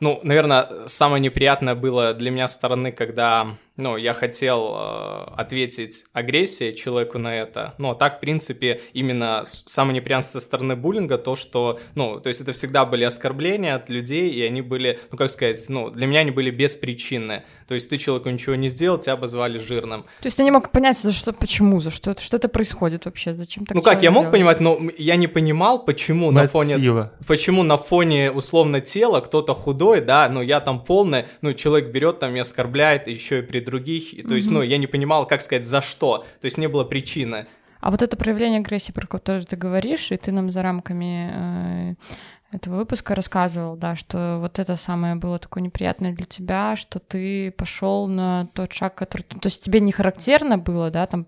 Ну, наверное, самое неприятное было для меня стороны, когда ну, я хотел э, ответить агрессией человеку на это, но так, в принципе, именно самое неприятное со стороны буллинга то, что, ну, то есть это всегда были оскорбления от людей, и они были, ну, как сказать, ну, для меня они были беспричинны, то есть ты человеку ничего не сделал, тебя обозвали жирным. То есть ты не мог понять, за что, почему, за что, что это происходит вообще, зачем так Ну как, я мог делать? понимать, но я не понимал, почему Мотива. на фоне, почему на фоне, условно, тела кто-то худой, да, ну, я там полный, ну, человек берет там и оскорбляет, еще и при других. И, то есть, ну, я не понимал, как сказать, за что. То есть не было причины. А вот это проявление агрессии, про которое ты говоришь, и ты нам за рамками э, этого выпуска рассказывал, да, что вот это самое было такое неприятное для тебя, что ты пошел на тот шаг, который... То есть тебе не характерно было, да, там,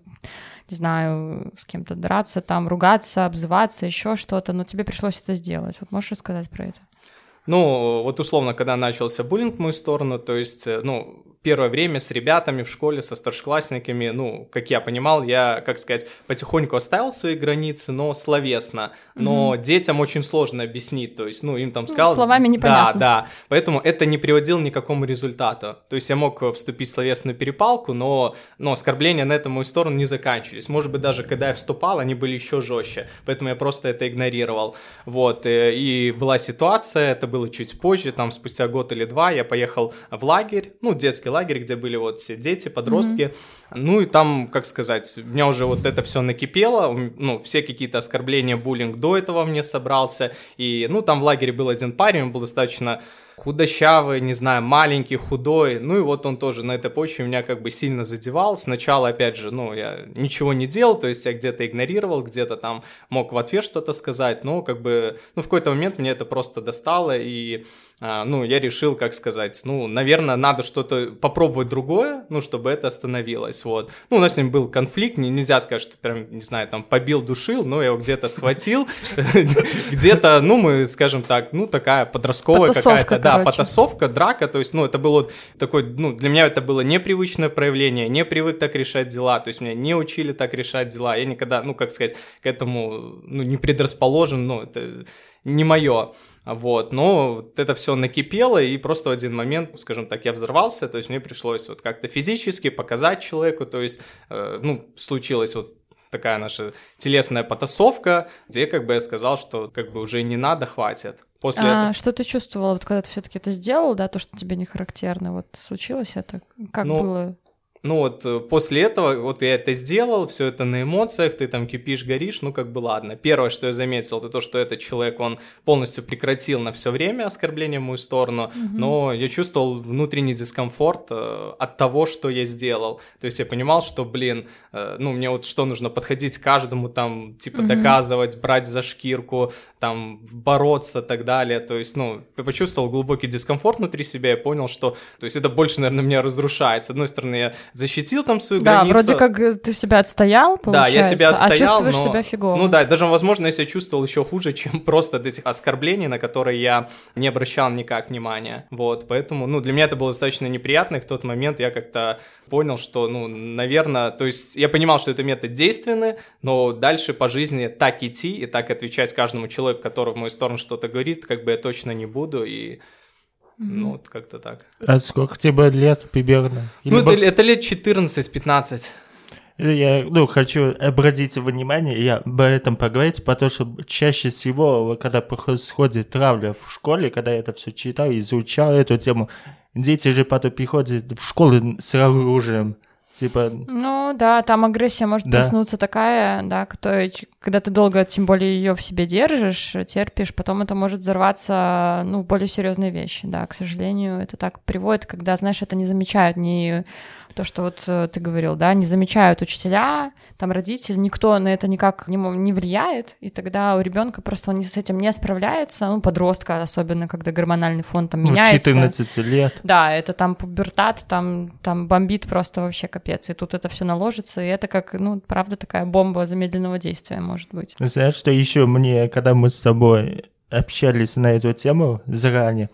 не знаю, с кем-то драться, там, ругаться, обзываться, еще что-то, но тебе пришлось это сделать. Вот можешь рассказать про это? Ну, вот условно, когда начался буллинг в мою сторону, то есть, э, ну, первое время с ребятами в школе, со старшеклассниками, ну, как я понимал, я, как сказать, потихоньку оставил свои границы, но словесно. Но mm-hmm. детям очень сложно объяснить, то есть, ну, им там ну, сказал... Ну, словами непонятно. Да, да, поэтому это не приводило ни к какому результату. То есть я мог вступить в словесную перепалку, но, но оскорбления на эту мою сторону не заканчивались. Может быть, даже когда я вступал, они были еще жестче, поэтому я просто это игнорировал. Вот, э, и была ситуация, это было чуть позже, там, спустя год или два, я поехал в лагерь, ну, детский лагерь, где были вот все дети, подростки. Mm-hmm. Ну и там, как сказать, у меня уже вот это все накипело, ну, все какие-то оскорбления, буллинг до этого мне собрался. И, ну, там в лагере был один парень, он был достаточно худощавый, не знаю, маленький, худой. Ну и вот он тоже на этой почве меня как бы сильно задевал. Сначала, опять же, ну, я ничего не делал, то есть я где-то игнорировал, где-то там мог в ответ что-то сказать, но как бы, ну, в какой-то момент мне это просто достало, и а, ну, я решил, как сказать, ну, наверное, надо что-то попробовать другое, ну, чтобы это остановилось, вот. Ну, у нас с ним был конфликт, нельзя сказать, что прям, не знаю, там, побил, душил, но я его где-то схватил, где-то, ну, мы, скажем так, ну, такая подростковая какая-то, да, потасовка, драка, то есть, ну, это было такой, ну, для меня это было непривычное проявление, не привык так решать дела, то есть меня не учили так решать дела, я никогда, ну, как сказать, к этому, ну, не предрасположен, ну, это не мое. Вот, но вот это все накипело, и просто в один момент, скажем так, я взорвался, то есть мне пришлось вот как-то физически показать человеку, то есть, э, ну, случилась вот такая наша телесная потасовка, где как бы я сказал, что как бы уже не надо, хватит. После а этого... что ты чувствовал, вот когда ты все-таки это сделал, да, то, что тебе не характерно, вот случилось это, как ну, было? Ну вот э, после этого, вот я это сделал, все это на эмоциях, ты там кипишь, горишь, ну как бы ладно. Первое, что я заметил, это то, что этот человек, он полностью прекратил на все время оскорбление в мою сторону, mm-hmm. но я чувствовал внутренний дискомфорт э, от того, что я сделал. То есть я понимал, что, блин, э, ну мне вот что нужно, подходить каждому, там, типа mm-hmm. доказывать, брать за шкирку, там, бороться и так далее. То есть, ну, я почувствовал глубокий дискомфорт внутри себя, я понял, что, то есть это больше, наверное, меня разрушает. С одной стороны, я защитил там свою Да, границу. вроде как э, ты себя отстоял, Да, получается, я себя отстоял, а чувствуешь но- себя фигово. Ну да, даже, возможно, я себя чувствовал еще хуже, чем просто от этих оскорблений, на которые я не обращал никак внимания. Вот, поэтому, ну, для меня это было достаточно неприятно, и в тот момент я как-то понял, что, ну, наверное, то есть я понимал, что это метод действенный, но дальше по жизни так идти и так отвечать каждому человеку, который в мою сторону что-то говорит, как бы я точно не буду, и, ну, вот как-то так. А сколько тебе лет примерно? Ну, Или это, это лет 14-15. Я ну, хочу обратить внимание, я об этом поговорить, потому что чаще всего, когда происходит травля в школе, когда я это все читал, изучал эту тему, дети же потом приходят в школу с оружием. Типа, Ну да, там агрессия может Да. проснуться такая, да, которая, когда ты долго, тем более ее в себе держишь, терпишь, потом это может взорваться, ну, в более серьезные вещи, да, к сожалению, это так приводит, когда, знаешь, это не замечают ни то, что вот э, ты говорил, да, не замечают учителя, там родители, никто на это никак не, не влияет, и тогда у ребенка просто он с этим не справляется, ну, подростка, особенно когда гормональный фон там ну, меняется. 14 лет. Да, это там пубертат, там, там бомбит просто вообще капец. И тут это все наложится, и это как, ну, правда, такая бомба замедленного действия может быть. Знаешь, что еще мне, когда мы с тобой общались на эту тему заранее,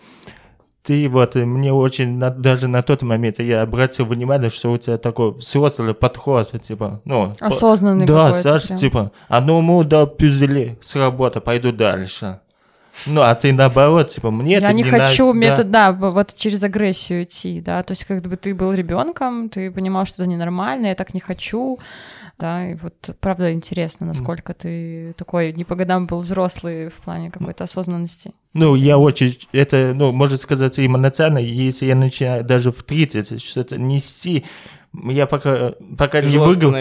ты вот, мне очень, на- даже на тот момент я обратил внимание, что у тебя такой взрослый подход, типа, ну... Осознанный Да, Саша, прям. типа, а ну, ну, да, пюзели с работы, пойду дальше. Ну, а ты наоборот, типа, мне Я это не не хочу надо, метод, да, б- вот через агрессию идти, да, то есть как бы ты был ребенком, ты понимал, что это ненормально, я так не хочу, да, и вот правда интересно, насколько ты такой не по годам был взрослый в плане какой-то осознанности. Ну, я очень, это, ну, можно сказать, эмоционально, если я начинаю даже в 30 что-то нести, я пока, пока не Тяжело выиграл,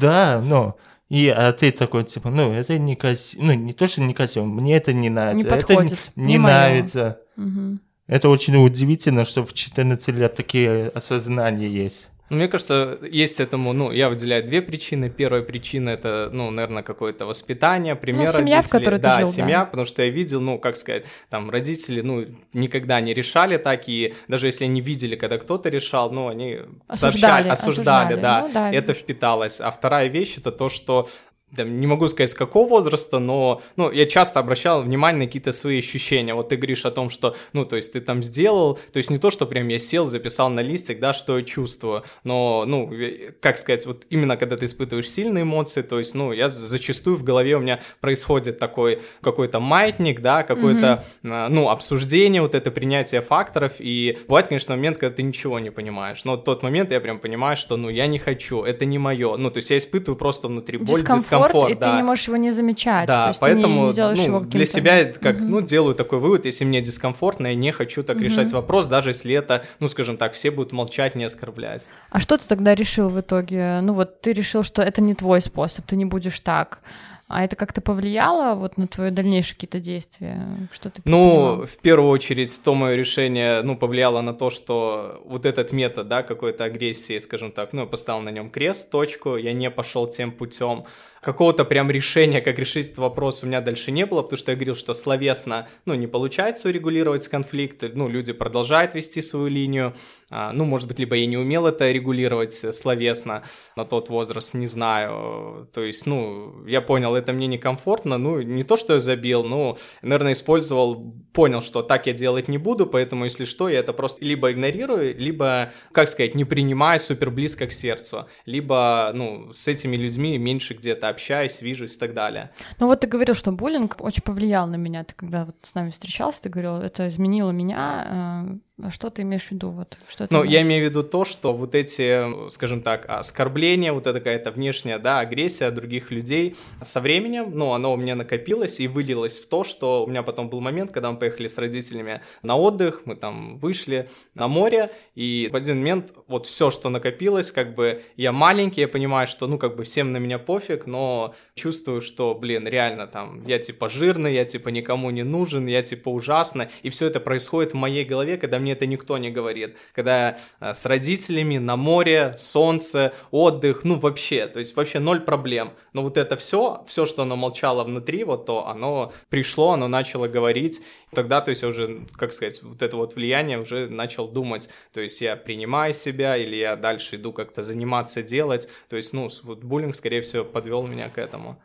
да, ну, и, а ты такой, типа, ну, это не красиво, ну, не то, что не красиво, мне это не нравится. Не это подходит, не, не моё. нравится. Мгм. Это очень удивительно, что в 14 лет такие осознания есть. Ну, мне кажется, есть этому, ну, я выделяю две причины. Первая причина это, ну, наверное, какое-то воспитание, пример Ну, семья, в родителей. которой ты да, жил, да. семья, потому что я видел, ну, как сказать, там родители, ну, никогда не решали так, и даже если они видели, когда кто-то решал, ну, они Осуждали, сообщали, осуждали, осуждали. да, Ну, да. это впиталось. А вторая вещь это то, что да, не могу сказать, с какого возраста, но ну, я часто обращал внимание на какие-то свои ощущения. Вот ты говоришь о том, что, ну, то есть ты там сделал, то есть не то, что прям я сел, записал на листик, да, что я чувствую, но, ну, как сказать, вот именно когда ты испытываешь сильные эмоции, то есть, ну, я зачастую в голове у меня происходит такой какой-то маятник, да, какое-то, э, ну, обсуждение, вот это принятие факторов, и бывает, конечно, момент, когда ты ничего не понимаешь, но тот момент я прям понимаю, что, ну, я не хочу, это не мое, ну, то есть я испытываю просто внутри боль, Дискомфорт, дискомфорт, и да. ты не можешь его не замечать. Да, то есть поэтому ты не, делаешь ну, его для себя как, Мгм. ну, делаю такой вывод, если мне дискомфортно, я не хочу так решать вопрос, даже если это, ну, скажем так, все будут молчать, не оскорблять. А что ты тогда решил в итоге? Ну вот ты решил, что это не твой способ, ты не будешь так. А это как-то повлияло вот на твои дальнейшие какие-то действия? Что ты Ну, в первую очередь, то мое решение, ну, повлияло на то, что вот этот метод, да, какой-то агрессии, скажем так, ну, я поставил на нем крест, точку, я не пошел тем путем. Какого-то прям решения, как решить этот вопрос, у меня дальше не было, потому что я говорил, что словесно, ну, не получается урегулировать конфликт, ну, люди продолжают вести свою линию, А, ну, может быть, либо я не умел это регулировать словесно на тот возраст, не знаю, то есть, ну, я понял, это мне некомфортно, ну, не то, что я забил, ну, наверное, использовал, понял, что так я делать не буду, поэтому, если что, я это просто либо игнорирую, либо, как сказать, не принимаю супер близко к сердцу, либо, ну, с этими людьми меньше где-то общаюсь, вижусь и так далее. Ну вот ты говорил, что буллинг очень повлиял на меня. Ты когда вот с нами встречался, ты говорил, это изменило меня. А что ты имеешь в виду? Вот, что Ну, я значит? имею в виду то, что вот эти, скажем так, оскорбления, вот эта какая-то внешняя, да, агрессия других людей со временем, ну, оно у меня накопилось и вылилось в то, что у меня потом был момент, когда мы поехали с родителями на отдых, мы там вышли на море, и в один момент вот все, что накопилось, как бы я маленький, я понимаю, что, ну, как бы всем на меня пофиг, но чувствую, что, блин, реально там, я типа жирный, я типа никому не нужен, я типа ужасно, и все это происходит в моей голове, когда мне мне это никто не говорит. Когда э, с родителями на море, солнце, отдых, ну вообще, то есть вообще ноль проблем. Но вот это все, все, что оно молчало внутри, вот то, оно пришло, оно начало говорить. Тогда, то есть я уже, как сказать, вот это вот влияние уже начал думать, то есть я принимаю себя или я дальше иду как-то заниматься, делать. То есть, ну, вот буллинг, скорее всего, подвел меня к этому.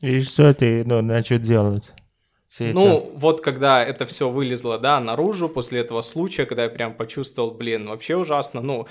И что ты ну, начал делать? Ну, вот когда это все вылезло, да, наружу после этого случая, когда я прям почувствовал, блин, вообще ужасно, ну,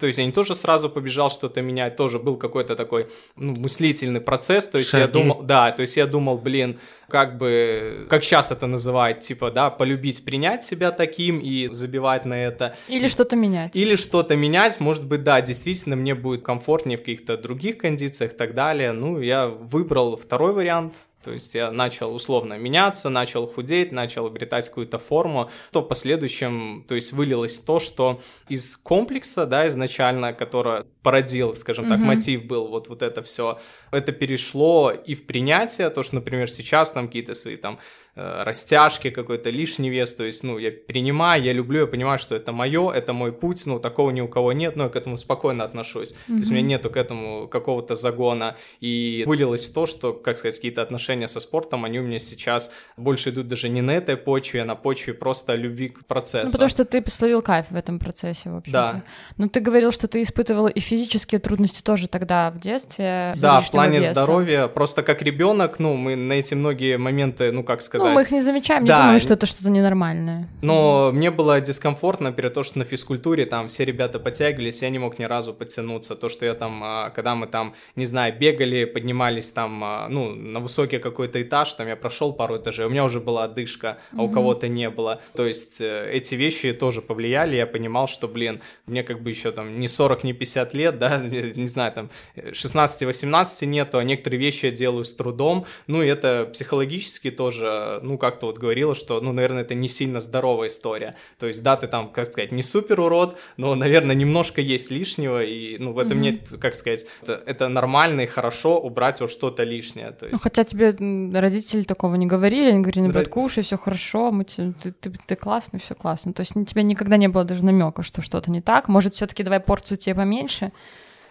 то есть я не тоже сразу побежал что-то менять, тоже был какой-то такой ну, мыслительный процесс, то есть Шаги. я думал, да, то есть я думал, блин, как бы, как сейчас это называют, типа, да, полюбить, принять себя таким и забивать на это. Или что-то менять. Или что-то менять, может быть, да, действительно, мне будет комфортнее в каких-то других кондициях и так далее. Ну, я выбрал второй вариант, то есть я начал условно меняться, начал худеть, начал обретать какую-то форму, то в последующем, то есть вылилось то, что из комплекса, да, изначально, которое породил, скажем так, mm-hmm. мотив был вот, вот это все, это перешло и в принятие, то, что, например, сейчас там какие-то свои там растяжки, какой-то лишний вес, то есть, ну, я принимаю, я люблю, я понимаю, что это мое, это мой путь, ну, такого ни у кого нет, но я к этому спокойно отношусь, mm-hmm. то есть у меня нету к этому какого-то загона, и вылилось в то, что, как сказать, какие-то отношения со спортом, они у меня сейчас больше идут даже не на этой почве, а на почве просто любви к процессу. Ну, потому что ты словил кайф в этом процессе, в общем Да. Но ты говорил, что ты испытывал и физические трудности тоже тогда в детстве. Да, в плане веса. здоровья, просто как ребенок, ну, мы на эти многие моменты, ну, как сказать, сказать. Ну, мы их не замечаем, не да, думаем, что это что-то ненормальное. Но мне было дискомфортно перед то, что на физкультуре там все ребята подтягивались, я не мог ни разу подтянуться. То, что я там, а, когда мы там, не знаю, бегали, поднимались там, а, ну, на высокий какой-то этаж, там я прошел пару этажей, у меня уже была одышка, а у кого-то не было. То есть э, эти вещи тоже повлияли, я понимал, что, блин, мне как бы еще там не 40, не 50 лет, да, не знаю, там 16-18 нету, а некоторые вещи я делаю с трудом, ну, и это психологически тоже ну, как-то вот говорила, что, ну, наверное, это не сильно здоровая история. То есть, да, ты там, как сказать, не супер урод, но, наверное, немножко есть лишнего, и, ну, в этом mm-hmm. нет, как сказать, это, это нормально и хорошо убрать вот что-то лишнее. То есть... Ну, хотя тебе родители такого не говорили, они говорили, наоборот, кушай, все хорошо, мы тебе, ты, ты, ты классный, все классно. То есть у тебя никогда не было даже намека, что что-то не так. Может, все-таки давай порцию тебе поменьше,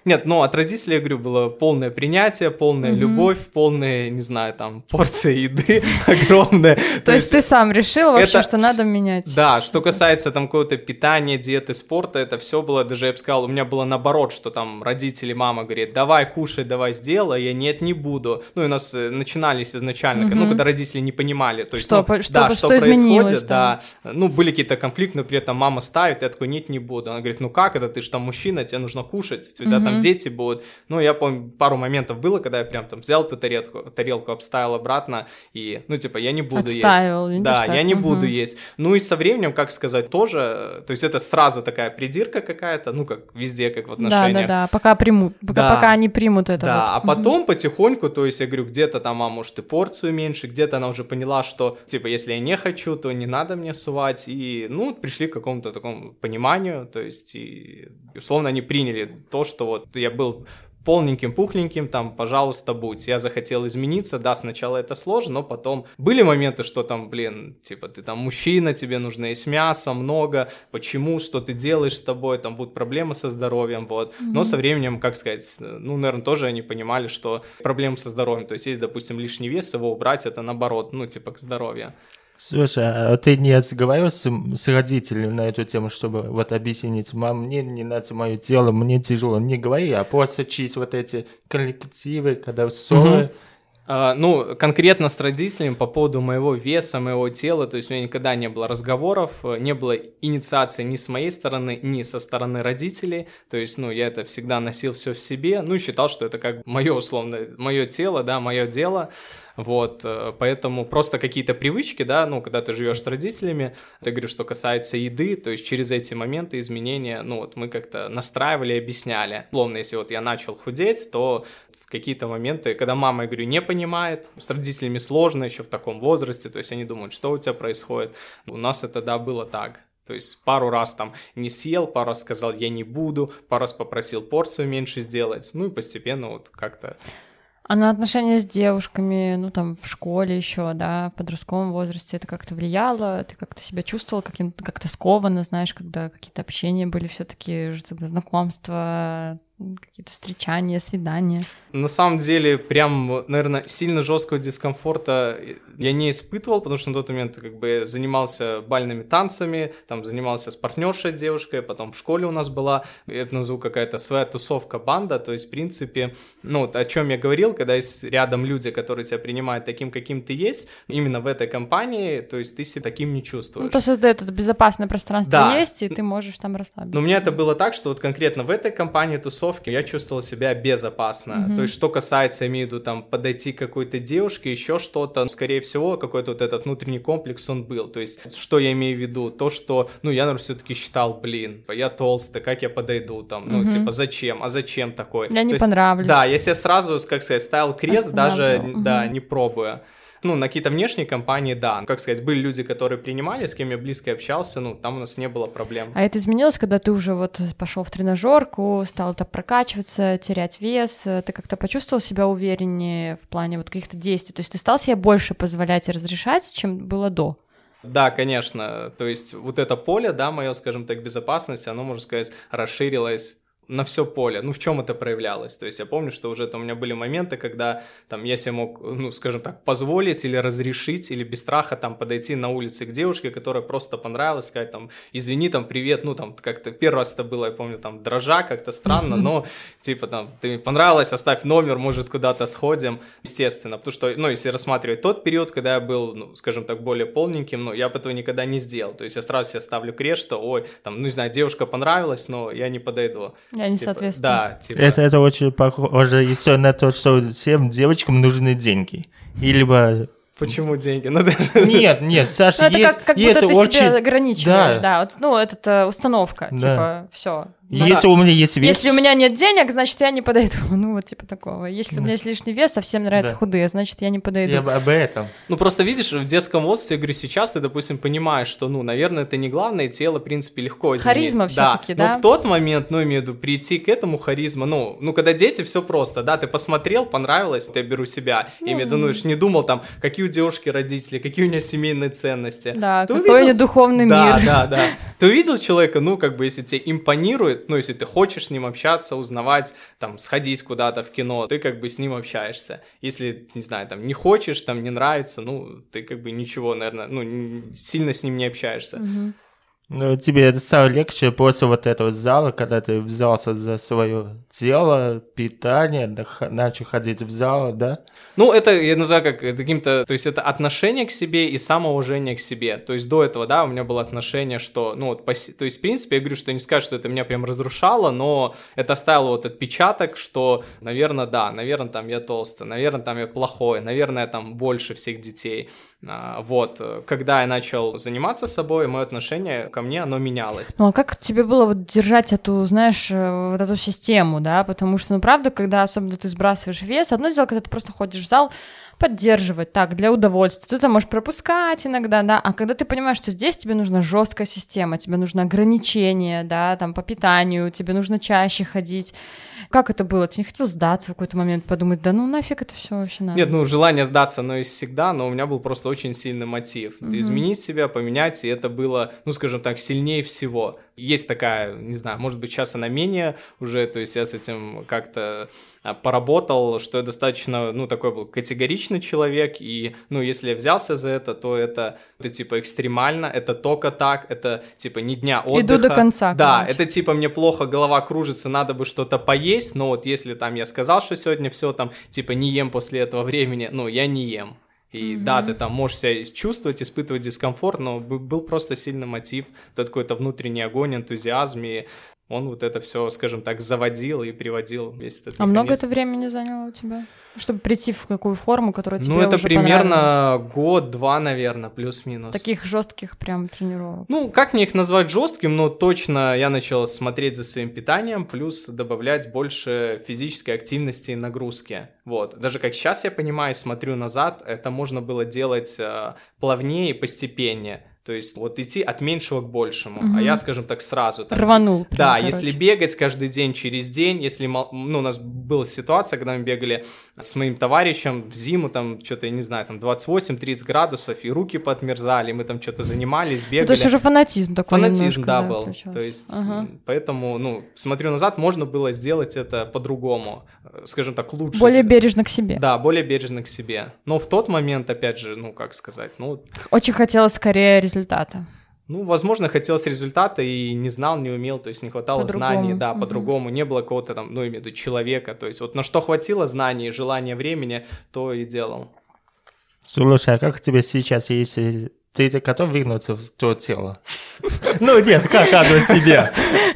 нет, ну от родителей, я говорю, было полное принятие, полная mm-hmm. любовь, полная, не знаю, там, порция еды огромная. То есть ты сам решил вообще, что надо менять? Да, что касается там какого-то питания, диеты, спорта, это все было, даже я бы сказал, у меня было наоборот, что там родители, мама говорит, давай кушай, давай сделай, я нет, не буду. Ну и у нас э, начинались изначально, ну когда родители не понимали, то есть, что, ну, что происходит, да, ну были какие-то конфликты, но при этом мама ставит, я такой, нет, не буду. Она говорит, ну как это, ты же там мужчина, тебе нужно кушать, у тебя там дети будут. Ну, я помню, пару моментов было, когда я прям там взял эту тарелку, тарелку обставил обратно, и, ну, типа, я не буду Отставил, есть. Да, так? я не угу. буду есть. Ну, и со временем, как сказать, тоже, то есть это сразу такая придирка какая-то, ну, как везде, как в отношениях. Да, да, да, пока примут, пока, да. пока они примут это. Да, вот. а потом угу. потихоньку, то есть я говорю, где-то там, а может, и порцию меньше, где-то она уже поняла, что, типа, если я не хочу, то не надо мне сувать, и, ну, пришли к какому-то такому пониманию, то есть, и, условно, они приняли то, что вот я был полненьким, пухленьким, там, пожалуйста, будь. Я захотел измениться, да, сначала это сложно, но потом были моменты, что там, блин, типа, ты там мужчина, тебе нужно есть мясо, много, почему, что ты делаешь с тобой, там будут проблемы со здоровьем, вот. Mm-hmm. Но со временем, как сказать, ну, наверное, тоже они понимали, что проблемы со здоровьем, то есть есть, допустим, лишний вес, его убрать, это наоборот, ну, типа, к здоровью. Слушай, а ты не разговаривал с, с родителями на эту тему, чтобы вот объяснить, мам, мне не надо мое тело, мне тяжело, не говори, а просто чисть вот эти коллективы, когда ссоры. Угу. Uh, ну, конкретно с родителями по поводу моего веса, моего тела, то есть у меня никогда не было разговоров, не было инициации ни с моей стороны, ни со стороны родителей, то есть, ну, я это всегда носил все в себе, ну, считал, что это как мое условно, мое тело, да, мое дело, вот, э, поэтому просто какие-то привычки, да, ну, когда ты живешь с родителями, ты говоришь, что касается еды, то есть через эти моменты изменения, ну, вот мы как-то настраивали, объясняли. Словно, если вот я начал худеть, то какие-то моменты, когда мама, я говорю, не понимает, с родителями сложно еще в таком возрасте, то есть они думают, что у тебя происходит. У нас это, да, было так. То есть пару раз там не съел, пару раз сказал, я не буду, пару раз попросил порцию меньше сделать, ну и постепенно вот как-то А на отношения с девушками, ну там в школе еще, да, в подростковом возрасте это как-то влияло? Ты как-то себя чувствовал как-то скованно, знаешь, когда какие-то общения были все-таки знакомства, какие-то встречания, свидания? На самом деле, прям, наверное, сильно жесткого дискомфорта я не испытывал, потому что на тот момент как бы занимался бальными танцами, там занимался с партнершей с девушкой, потом в школе у нас была, это назову какая-то своя тусовка, банда, то есть, в принципе, ну, вот о чем я говорил, когда есть рядом люди, которые тебя принимают таким, каким ты есть, именно в этой компании, то есть ты себя таким не чувствуешь. Ну, то создает это безопасное пространство да. есть, и ты можешь там расслабиться. Но у меня это было так, что вот конкретно в этой компании тусовки я чувствовал себя безопасно, mm-hmm. то есть, что касается, я имею в виду, там, подойти к какой-то девушке, еще что-то, скорее всего, какой-то вот этот внутренний комплекс он был. То есть, что я имею в виду? То, что, ну, я, наверное, все-таки считал, блин, я толстый, как я подойду там, ну, угу. типа, зачем? А зачем такой? Я То не есть, понравлюсь. Да, если я сразу, как сказать, ставил крест, даже, угу. да, не пробуя ну, на какие-то внешние компании, да. Как сказать, были люди, которые принимали, с кем я близко общался, ну, там у нас не было проблем. А это изменилось, когда ты уже вот пошел в тренажерку, стал так прокачиваться, терять вес, ты как-то почувствовал себя увереннее в плане вот каких-то действий? То есть ты стал себе больше позволять и разрешать, чем было до? Да, конечно. То есть вот это поле, да, мое, скажем так, безопасности, оно, можно сказать, расширилось на все поле. Ну, в чем это проявлялось? То есть я помню, что уже там у меня были моменты, когда там я себе мог, ну, скажем так, позволить или разрешить, или без страха там подойти на улице к девушке, которая просто понравилась, сказать там, извини, там, привет, ну, там, как-то первый раз это было, я помню, там, дрожа, как-то странно, но, типа, там, ты мне понравилась, оставь номер, может, куда-то сходим, естественно, потому что, ну, если рассматривать тот период, когда я был, ну, скажем так, более полненьким, ну, я бы этого никогда не сделал, то есть я сразу себе ставлю крест, что, ой, там, ну, не знаю, девушка понравилась, но я не подойду. Я не типа, соответствую. Да, типа... Это, это очень похоже еще на то, что всем девочкам нужны деньги. И либо Почему деньги? Ну, даже... Нет, нет, Саша, ну, это есть... как, как будто это ты очень... себя ограничиваешь, да. да. Вот, ну, это установка, да. типа, все. Ну, если да. у меня есть вес... Если у меня нет денег, значит, я не подойду. Ну, вот типа такого. Если да. у меня есть лишний вес, а всем нравятся да. худые, значит, я не подойду. Я об этом. Ну, просто видишь, в детском возрасте, я говорю, сейчас ты, допустим, понимаешь, что, ну, наверное, это не главное, тело, в принципе, легко изменить. Харизма все таки да? Но в тот момент, ну, имею в виду, прийти к этому харизма, ну, ну, когда дети, все просто, да, ты посмотрел, понравилось, я беру себя. Mm. Имею в виду, ну, не думал там, какие у девушки родители, какие у нее семейные ценности. Да, ты какой увидел... у нее духовный да, мир. Да, да, да. Ты увидел человека, ну, как бы, если тебе импонирует, ну, если ты хочешь с ним общаться, узнавать, там, сходить куда-то в кино, ты как бы с ним общаешься. Если, не знаю, там, не хочешь, там, не нравится, ну, ты как бы ничего, наверное, ну, сильно с ним не общаешься. Mm-hmm. Ну, тебе стало легче после вот этого зала, когда ты взялся за свое тело, питание, начал ходить в зал, да? Ну, это, я называю как каким-то, то есть это отношение к себе и самоуважение к себе. То есть до этого, да, у меня было отношение, что, ну, вот, то есть, в принципе, я говорю, что не скажу, что это меня прям разрушало, но это оставило вот отпечаток, что, наверное, да, наверное, там я толстый, наверное, там я плохой, наверное, там больше всех детей. А, вот, когда я начал заниматься собой, мое отношение ко мне, оно менялось. Ну, а как тебе было вот держать эту, знаешь, э, вот эту систему, да, потому что, ну, правда, когда особенно ты сбрасываешь вес, одно дело, когда ты просто ходишь в зал, поддерживать так, для удовольствия. Ты это можешь пропускать иногда, да, а когда ты понимаешь, что здесь тебе нужна жесткая система, тебе нужно ограничение, да, там, по питанию, тебе нужно чаще ходить, как это было? Ты не хотел сдаться в какой-то момент, подумать, да ну нафиг это все вообще надо? Нет, ну желание сдаться, оно есть всегда, но у меня был просто очень сильный мотив. Угу. Изменить себя, поменять, и это было, ну скажем так, сильнее всего. Есть такая, не знаю, может быть, сейчас она менее уже, то есть я с этим как-то а, поработал, что я достаточно, ну, такой был категоричный человек, и, ну, если я взялся за это, то это, это типа, экстремально, это только так, это, типа, не дня отдыха. Иду до конца, Да, короче. это, типа, мне плохо, голова кружится, надо бы что-то поесть, но вот если там я сказал, что сегодня все там, типа, не ем после этого времени, ну, я не ем. И mm-hmm. да, ты там можешь себя чувствовать, испытывать дискомфорт, но был просто сильный мотив, тот какой-то внутренний огонь, энтузиазм, и он вот это все, скажем так, заводил и приводил весь этот А механизм. много это времени заняло у тебя? Чтобы прийти в какую форму, которая тебе Ну, это уже примерно год-два, наверное, плюс-минус. Таких жестких прям тренировок. Ну, как мне их назвать жестким, но точно я начал смотреть за своим питанием, плюс добавлять больше физической активности и нагрузки. Вот. Даже как сейчас я понимаю, смотрю назад, это можно было делать э, плавнее и постепеннее. То есть вот идти от меньшего к большему, угу. а я, скажем так, сразу. Там, Рванул. Прям, да, короче. если бегать каждый день через день, если, ну, у нас была ситуация, когда мы бегали с моим товарищем в зиму, там что-то, я не знаю, там 28-30 градусов, и руки подмерзали, мы там что-то занимались, бегали. Ну, то есть уже фанатизм такой Фанатизм, немножко, да, да, был. включался. То есть, Ага. поэтому, ну, смотрю назад, можно было сделать это по-другому, э, скажем так, лучше. Более бережно к себе. Да, более бережно к себе. Но в тот момент, опять же, ну, как сказать, ну, Очень хотелось скорее результата. ну, возможно, хотелось результата и не знал, не умел, то есть не хватало По-другому. знаний, да, Мгм. по-другому, не было какого-то там, ну, имею в виду человека, то есть вот на что хватило знаний, желания, времени, то и делал. Слушай, а как тебе сейчас, если ты готов вернуться в то тело? Ну нет, как оно тебе?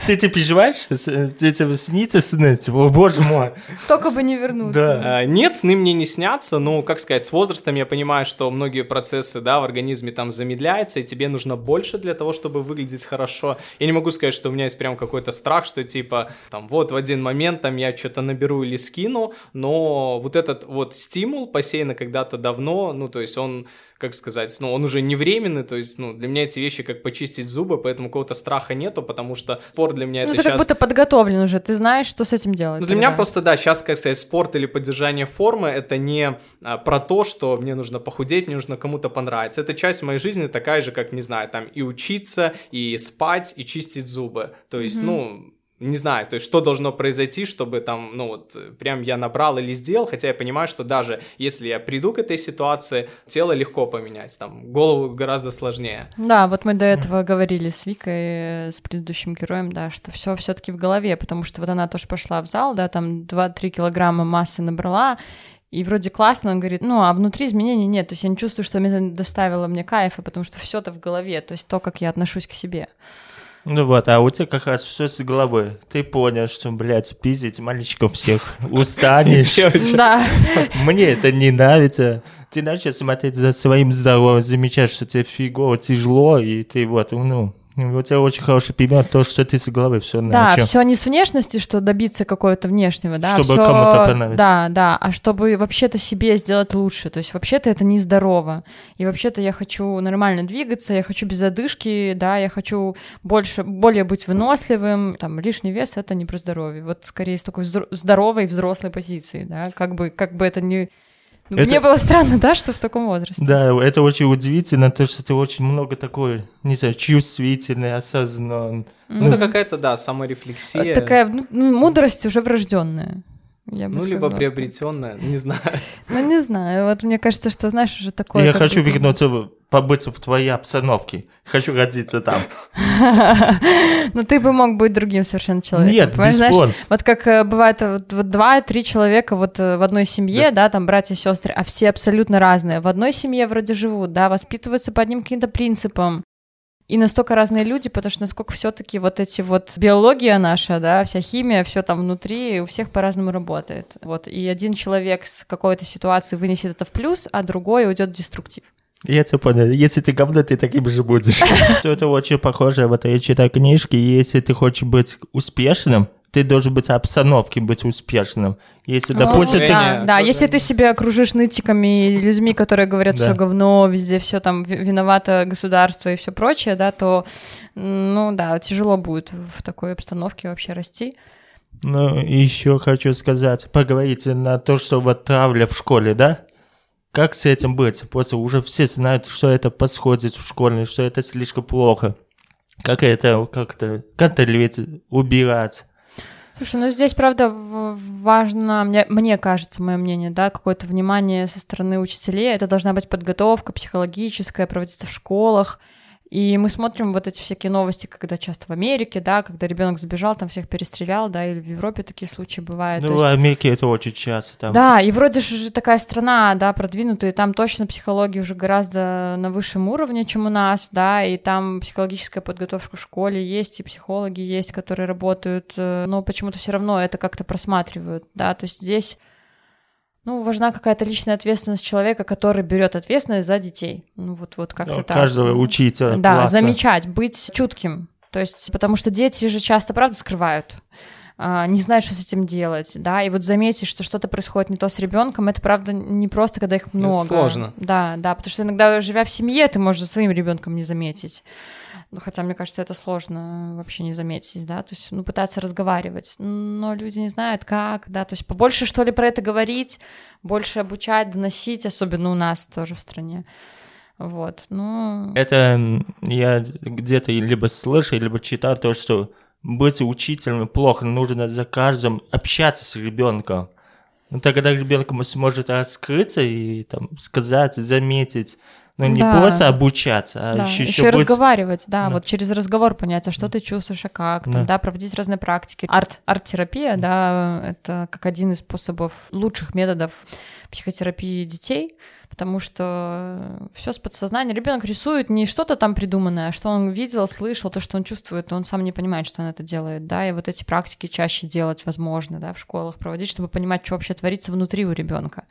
Ты, ты переживаешь? С- Тебе снится сны? Типа, О, боже мой. Только бы не вернуться. Да. А, Нет, сны мне не снятся, но, как сказать, с возрастом я понимаю, что многие процессы, да, в организме там замедляются, и тебе нужно больше для того, чтобы выглядеть хорошо. Я не могу сказать, что у меня есть прям какой-то страх, что типа, там, вот в один момент там я что-то наберу или скину, но вот этот вот стимул посеянный когда-то давно, ну, то есть он, как сказать, ну, он уже не временный, то есть, ну, для меня эти вещи как почистить зубы, поэтому какого-то страха нету, потому что спорт для меня Ну, это ты как сейчас... будто подготовлен уже, ты знаешь, что с этим делать. Ну, для меня тогда. просто, да, сейчас, как сказать, спорт или поддержание формы, это не а, про то, что мне нужно похудеть, мне нужно кому-то понравиться. Это часть моей жизни такая же, как, не знаю, там, и учиться, и спать, и чистить зубы. То есть, Мгм. ну, не знаю, то есть что должно произойти, чтобы там, ну вот, э, прям я набрал или сделал, хотя я понимаю, что даже если я приду к этой ситуации, тело легко поменять, там, голову гораздо сложнее. Да, вот мы до этого говорили с Викой, э, с предыдущим героем, да, что все все-таки в голове, потому что вот она тоже пошла в зал, да, там 2-3 килограмма массы набрала, и вроде классно, он говорит, ну, а внутри изменений нет, то есть я не чувствую, что это доставило мне кайфа, потому что все это в голове, то есть то, как я отношусь к себе. Ну вот, а у тебя как раз все с головой. Ты понял, что, блядь, пиздить мальчиков всех устанешь. Да, Мне это не нравится. Ты начал смотреть за своим здоровьем, замечать, что тебе фигово, тяжело, и ты вот, ну, у тебя очень хороший пример, то, что ты с головой все да, все не с внешности, что добиться какого-то внешнего, да, Чтобы всё- кому-то понравиться. Да, да, а чтобы вообще-то себе сделать лучше, то есть вообще-то это нездорово, и вообще-то я хочу нормально двигаться, я хочу без одышки, да, я хочу больше, более быть выносливым, там, лишний вес — это не про здоровье, вот скорее с такой здор- здоровой взрослой позиции, да, как бы, как бы это не... Ну, Это- Мне было странно, да, что в таком возрасте. Да, это очень удивительно, то, что ты очень много такой, не знаю, чувствительный, осознанный. Ну, это какая-то, да, саморефлексия. Такая ну, ну, мудрость уже врожденная. Я бы Ну, либо сказала. приобретенная, не знаю. Ну, не знаю, вот мне кажется, что, знаешь, уже такое... Я хочу вернуться, в- побыть в твоей обстановке. Хочу родиться там. Ну, ты бы мог быть другим совершенно человеком. Нет, понимаешь? Знаешь, бесспорно. вот как э, бывает э, вот, два-три человека вот э, в одной семье, да. там братья, сестры, а все абсолютно разные. В одной семье вроде живут, да, воспитываются по одним каким-то принципам. И настолько разные люди, потому что насколько все-таки вот эти вот биология наша, да, вся химия, все там внутри, у всех по-разному работает. Вот, и один человек с какой-то ситуации вынесет это в плюс, а другой уйдет в деструктив. Я тебя понял. Если ты говно, ты таким же будешь. Это очень похоже. Вот я читаю книжки, и если ты хочешь быть успешным, ты должен быть в обстановке быть успешным. Если, допустим, Ну, ты... да, ты- да, если ты себя окружишь нытиками и людьми, которые говорят Да. все говно, везде все там ви- виновато государство и все прочее, да, то, ну да, тяжело будет в такой обстановке вообще расти. Ну, еще хочу сказать, поговорите на то, что вот травля в школе, да? Как с этим быть? После уже все знают, что это подходит в школе, что это слишком плохо. Как это как-то контролировать, убирать? Слушай, ну здесь, правда, важно, мне, мне кажется, мое мнение, да, какое-то внимание со стороны учителей. Это должна быть подготовка психологическая, проводиться в школах. И мы смотрим вот эти всякие новости, когда часто в Америке, да, когда ребенок забежал, там всех перестрелял, да, или в Европе такие случаи бывают. Ну, То в есть- Америке это очень часто. Там. Да, и вроде же же такая страна, да, продвинутая, и там точно психология уже гораздо на высшем уровне, чем у нас, да, и там психологическая подготовка в школе есть, и психологи есть, которые работают, э, но почему-то все равно это как-то просматривают, да, то есть здесь, ну, важна какая-то личная ответственность человека, который берет ответственность за детей, ну, вот, вот как-то Ну, так. каждого учителя да, класса. замечать, быть чутким. То есть, потому что дети же часто, правда, скрывают а, не знают, что с этим делать, да, и вот заметить, что что-то происходит не то с ребенком, это правда не просто, когда их много. сложно. Да, да, потому что иногда, живя в семье, ты можешь за своим ребенком не заметить. Ну, хотя, мне кажется, это сложно вообще не заметить, да, то есть, ну, пытаться разговаривать, но люди не знают, как, да, то есть побольше, что ли, про это говорить, больше обучать, доносить, особенно у нас тоже в стране. Вот, ну... Это я где-то либо слышал, либо читал то, что быть учителем плохо, нужно за каждым общаться с ребенком. Ну, тогда ребенок сможет раскрыться и там сказать, заметить. Ну, не Да. просто обучаться, а Да, еще, еще, еще быть... разговаривать, да, Да. вот через разговор понять, а что ты чувствуешь, а как, там, Да. да. проводить разные практики. Арт, арт-терапия, да, это как один из способов, лучших методов психотерапии детей, потому что все с подсознания. Ребенок рисует не что-то там придуманное, а что он видел, слышал, то, что он чувствует, он сам не понимает, что он это делает, да, и вот эти практики чаще делать возможно, да, в школах проводить, чтобы понимать, что вообще творится внутри у ребенка.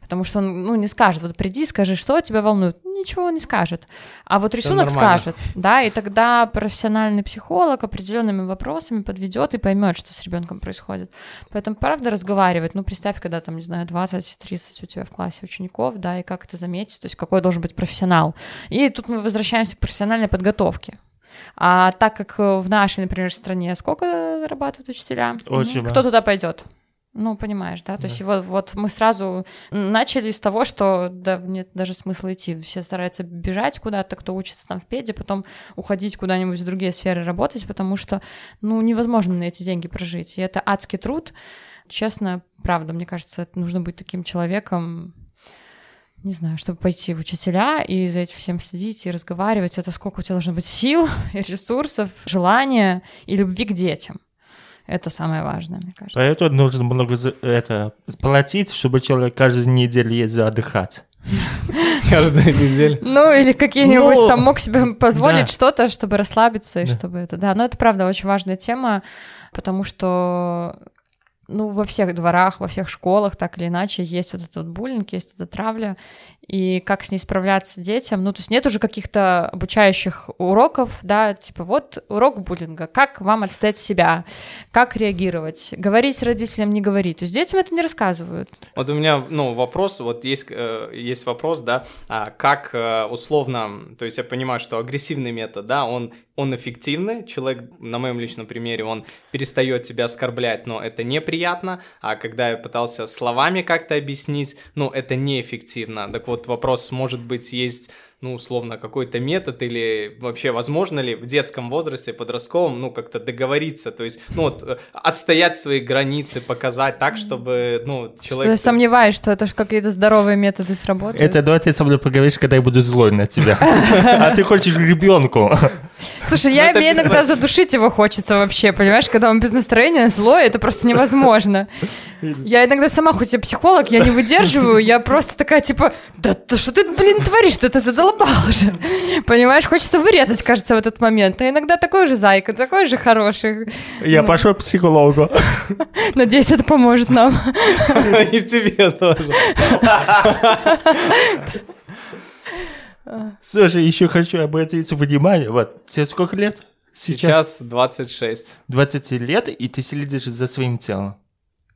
Потому что он, ну, не скажет, вот приди, скажи, что тебя волнует. Ничего не скажет. А вот Всё рисунок нормально. скажет, да, и тогда профессиональный психолог определенными вопросами подведет и поймет, что с ребенком происходит. Поэтому, правда, разговаривать. Ну, представь, когда там, не знаю, 20-30 у тебя в классе учеников, да, и как это заметить, то есть какой должен быть профессионал. И тут мы возвращаемся к профессиональной подготовке. А так как в нашей, например, стране сколько зарабатывают учителя? Очень. Кто туда пойдет? Ну, понимаешь, да? То есть вот, вот мы сразу начали с того, что да, нет даже смысла идти. Все стараются бежать куда-то, кто учится там в педе, потом уходить куда-нибудь в другие сферы работать, потому что, ну, невозможно на эти деньги прожить. И это адский труд. Честно, правда, мне кажется, это нужно быть таким человеком, не знаю, чтобы пойти в учителя и за этим всем следить и разговаривать. Это сколько у тебя должно быть сил и ресурсов, желания и любви к детям. Это самое важное, мне кажется. Поэтому нужно много за- это, платить, чтобы человек каждую неделю ездил отдыхать. Каждую неделю. Ну, или какие-нибудь Ну, там мог себе позволить да. что-то, чтобы расслабиться и Да. чтобы это. Да, но это правда очень важная тема, потому что ну, во всех дворах, во всех школах, так или иначе, есть вот этот буллинг, есть эта травля, и как с ней справляться детям, ну, то есть нет уже каких-то обучающих уроков, да, типа вот урок буллинга, как вам отстоять себя, как реагировать, говорить родителям, не говорить, то есть детям это не рассказывают. Вот у меня, ну, вопрос, вот есть, э, есть вопрос, да, а как э, условно, то есть я понимаю, что агрессивный метод, да, он, он эффективный, человек, на моем личном примере, он перестает тебя оскорблять, но это неприятно, а когда я пытался словами как-то объяснить, ну, это неэффективно. Так вот, вопрос, может быть, есть ну, условно, какой-то метод или вообще возможно ли в детском возрасте, подростковом, ну, как-то договориться, то есть, ну, вот, э, отстоять свои границы, показать так, чтобы, ну, Что человек... я сомневаюсь, что это же какие-то здоровые методы сработают. Это давай ты со мной поговоришь, когда я буду злой на тебя. А ты хочешь ребенку. Слушай, я, Ну, это мне иногда задушить его хочется вообще, понимаешь, когда он без настроения, злой, это просто невозможно. Я иногда сама, хоть я психолог, я не выдерживаю, я просто такая, типа, да ты что ты, блин, творишь, ты это задолбал уже. Понимаешь, хочется вырезать, кажется, в этот момент. А иногда такой же зайка, такой же хороший. Я Ну. пошел к психологу. Надеюсь, это поможет нам. И тебе тоже. Слушай, еще хочу обратить внимание. Вот, тебе сколько лет? Сейчас 26. 20 лет, и ты следишь за своим телом.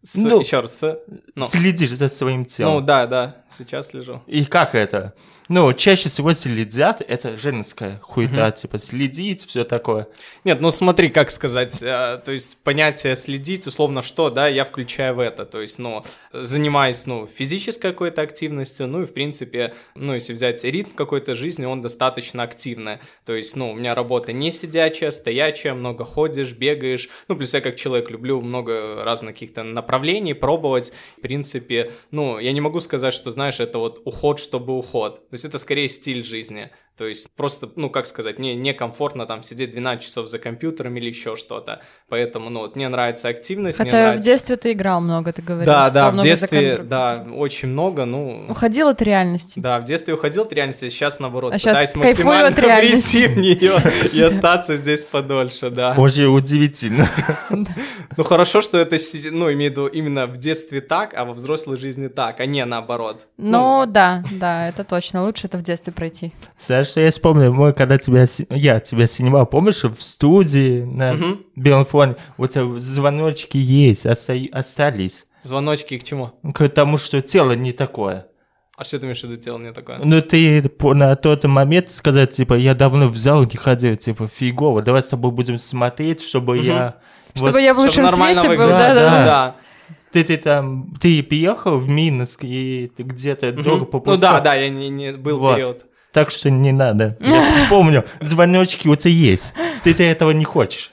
С- Ну, еще раз, с- ну, Следишь за своим ну, телом. да, да, сейчас лежу. И как это? Ну, чаще всего следят, это женская хуета, типа следить, все такое. Нет, ну смотри, как сказать, э, то есть понятие следить, условно, что, да, я включаю в это, то есть, ну, занимаясь, ну, физической какой-то активностью, ну, и, в принципе, ну, если взять ритм какой-то жизни, он достаточно активный, то есть, ну, у меня работа не сидячая, стоячая, много ходишь, бегаешь, ну, плюс я как человек люблю много разных каких-то направлений пробовать, в принципе, ну, я не могу сказать, что, знаешь, это вот уход, чтобы уход, то есть это скорее стиль жизни, то есть просто, ну, как сказать, мне некомфортно там сидеть 12 часов за компьютером или еще что-то. Поэтому, ну, вот мне нравится активность, мне Хотя в нравится... детстве ты играл много, ты говоришь. Да, да, в детстве, да, очень много, ну... Уходил от реальности. Да, в детстве уходил от реальности, сейчас наоборот, А пытаюсь кайфую максимально от прийти в нее и остаться здесь подольше, да. Очень удивительно. Ну хорошо, что это, ну, имею в виду именно в детстве так, а во взрослой жизни так, а не наоборот. Ну, да, да, это точно. Лучше это в детстве пройти. Знаешь, что я вспомнил? Мы когда тебя, я тебя снимал, помнишь, в студии на Мгм. белом фоне, у тебя звоночки есть, оста- остались. Звоночки к чему? К тому, что тело не такое. А что ты имеешь в виду делал мне такое? Ну, ты на тот момент сказать, типа, я давно в зал не ходил, типа, фигово, давай с тобой будем смотреть, чтобы Мгм. я... Чтобы Вот я в лучшем свете был, да-да-да. Да. ты, ты там, ты приехал в Минск, и ты где-то Мгм. долго Ну попускал. да, да, я не, не был Вот. период. Так что не надо. Я вспомнил, звоночки у тебя есть. Ты-то этого не хочешь.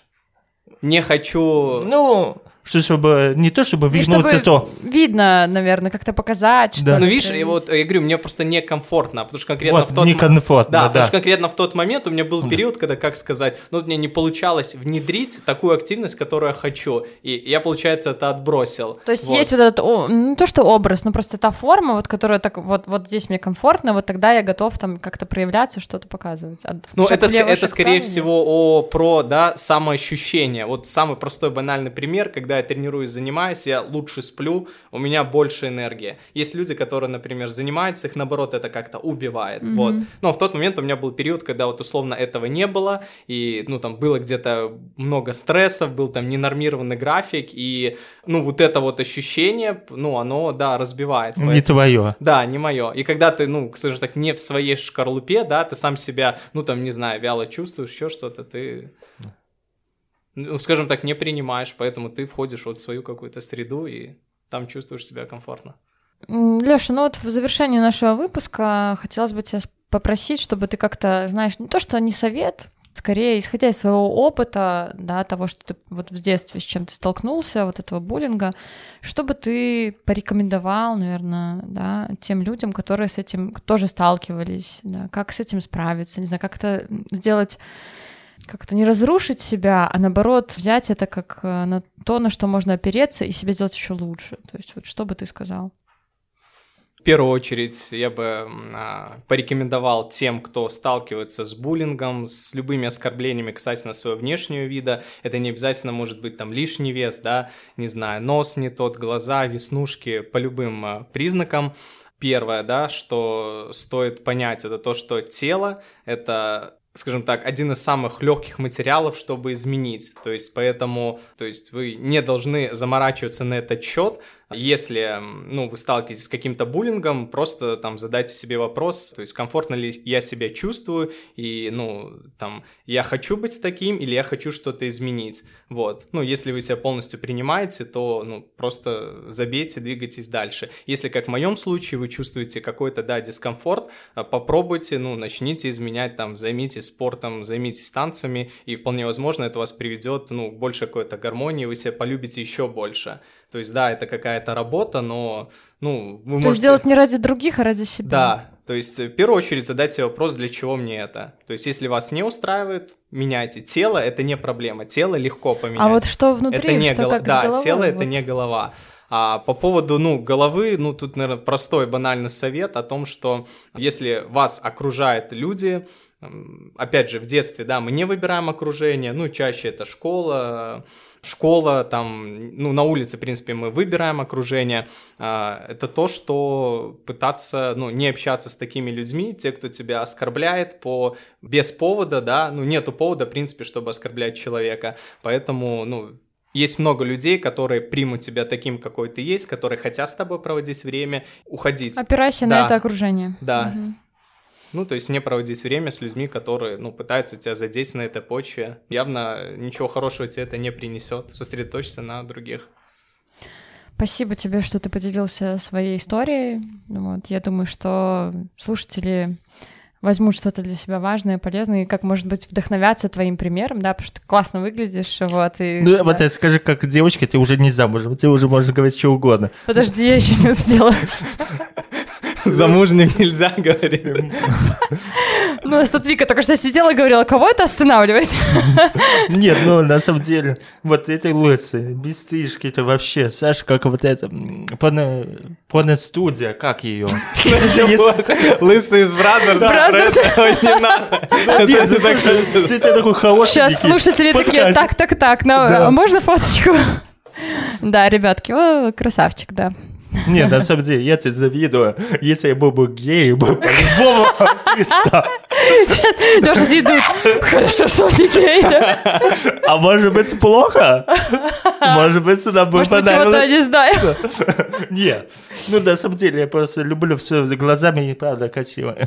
Не хочу... Ну, что чтобы, не то чтобы Ну, вернуться, чтобы то... видно, наверное, как-то показать, что Да. Ну, ли, видишь, и вот я говорю, мне просто некомфортно, потому что конкретно Вот, в тот некомфортно, Да, да. потому что конкретно в тот момент у меня был период, когда, как сказать, ну, мне не получалось внедрить такую активность, которую я хочу, и я, получается, это отбросил. То есть Вот. есть вот этот, о, ну, не то что образ, но просто та форма, вот которая так, вот, вот здесь мне комфортно, вот тогда я готов там как-то проявляться, что-то показывать. А Ну, это, ск- это скорее вправо, всего о, про, да, самоощущение. Вот самый простой банальный пример, когда я тренируюсь, занимаюсь, я лучше сплю, у меня больше энергии. Есть люди, которые, например, занимаются, их наоборот это как-то убивает, Мгм. вот. Но в тот момент у меня был период, когда вот условно этого не было, и, ну, там было где-то много стрессов, был там ненормированный график, и, ну, вот это вот ощущение, ну, оно, да, разбивает. Не Поэтому- твое. да, не мое. И когда ты, ну, скажем так, не в своей шкарлупе, да, ты сам себя, ну, там, не знаю, вяло чувствуешь, еще что-то, ты, ну, скажем так, не принимаешь, поэтому ты входишь вот в свою какую-то среду и там чувствуешь себя комфортно. Леша, ну вот в завершении нашего выпуска хотелось бы тебя попросить, чтобы ты как-то, знаешь, не то что не совет, скорее, исходя из своего опыта, да, того, что ты вот в детстве с чем ты столкнулся, вот этого буллинга, чтобы ты порекомендовал, наверное, да, тем людям, которые с этим тоже сталкивались, да, как с этим справиться, не знаю, как это сделать как-то не разрушить себя, а наоборот взять это как э, на то, на что можно опереться и себя сделать еще лучше. То есть вот что бы ты сказал? В первую очередь я бы а, порекомендовал тем, кто сталкивается с буллингом, с любыми оскорблениями касательно своего внешнего вида. Это не обязательно может быть там лишний вес, да, не знаю, нос не тот, глаза, веснушки, по любым а, признакам. Первое, да, что стоит понять, это то, что тело — это скажем так, один из самых легких материалов, чтобы изменить. То есть, поэтому, то есть, вы не должны заморачиваться на этот счет. Если, ну, вы сталкиваетесь с каким-то буллингом, просто там задайте себе вопрос, то есть, комфортно ли я себя чувствую, и, ну, там, я хочу быть таким, или я хочу что-то изменить. Вот. Ну, если вы себя полностью принимаете, то, ну, просто забейте, двигайтесь дальше. Если, как в моем случае, вы чувствуете какой-то, да, дискомфорт, а, попробуйте, ну, начните изменять, там, займитесь спортом, займитесь танцами, и вполне возможно это вас приведет, ну, к большей какой-то гармонии, вы себя полюбите еще больше. То есть, да, это какая-то работа, но, ну, вы То есть можете... делать не ради других, а ради себя. Да, то есть в первую очередь задайте вопрос, для чего мне это. То есть если вас не устраивает, меняйте. Тело — это не проблема, тело легко поменять. А вот что внутри, это не что гол- как Да, головой, тело — это вот. не голова. А по поводу, ну, головы, ну, тут, наверное, простой банальный совет о том, что если вас окружают люди, опять же, в детстве, да, мы не выбираем окружение, ну, чаще это школа, школа, там, ну, на улице, в принципе, мы выбираем окружение, а, это то, что пытаться, ну, не общаться с такими людьми, те, кто тебя оскорбляет по, без повода, да, ну, нету повода, в принципе, чтобы оскорблять человека, поэтому, ну, есть много людей, которые примут тебя таким, какой ты есть, которые хотят с тобой проводить время, уходить. Опирайся Да. на это окружение. Да. Мгм. Ну, то есть не проводить время с людьми, которые, ну, пытаются тебя задеть на этой почве. Явно ничего хорошего тебе это не принесет. Сосредоточься на других. Спасибо тебе, что ты поделился своей историей. Вот, я думаю, что слушатели возьмут что-то для себя важное, полезное, и как, может быть, вдохновятся твоим примером, да, потому что ты классно выглядишь, вот, и... Ну, да. вот это скажи, как девочка, ты уже не замужем, ты уже можешь говорить что угодно. Подожди, я еще не успела. Замужним нельзя говорить. Ну, у нас тут Вика только что сидела и говорила, кого это останавливает? Нет, ну, на самом деле, вот эти лысые, без стрижки, это вообще, Саша, как вот это, порно-студия, как ее? Лысый из Brazzers. Не надо. Нет, ты такой- хороший. Сейчас слушатели такие, так, так, так, ну, а можно фоточку? Да, ребятки, о, красавчик, да. Не, на самом деле, я тебе завидую. Если я был бы геем, бы по-любому перестал. Сейчас Леша сидит. Хорошо, что он не гей. А может быть, плохо? Может быть, нам бы Может, чего-то понравилось? не знаю. Нет. Ну, на самом деле, я просто люблю все глазами, и правда красиво.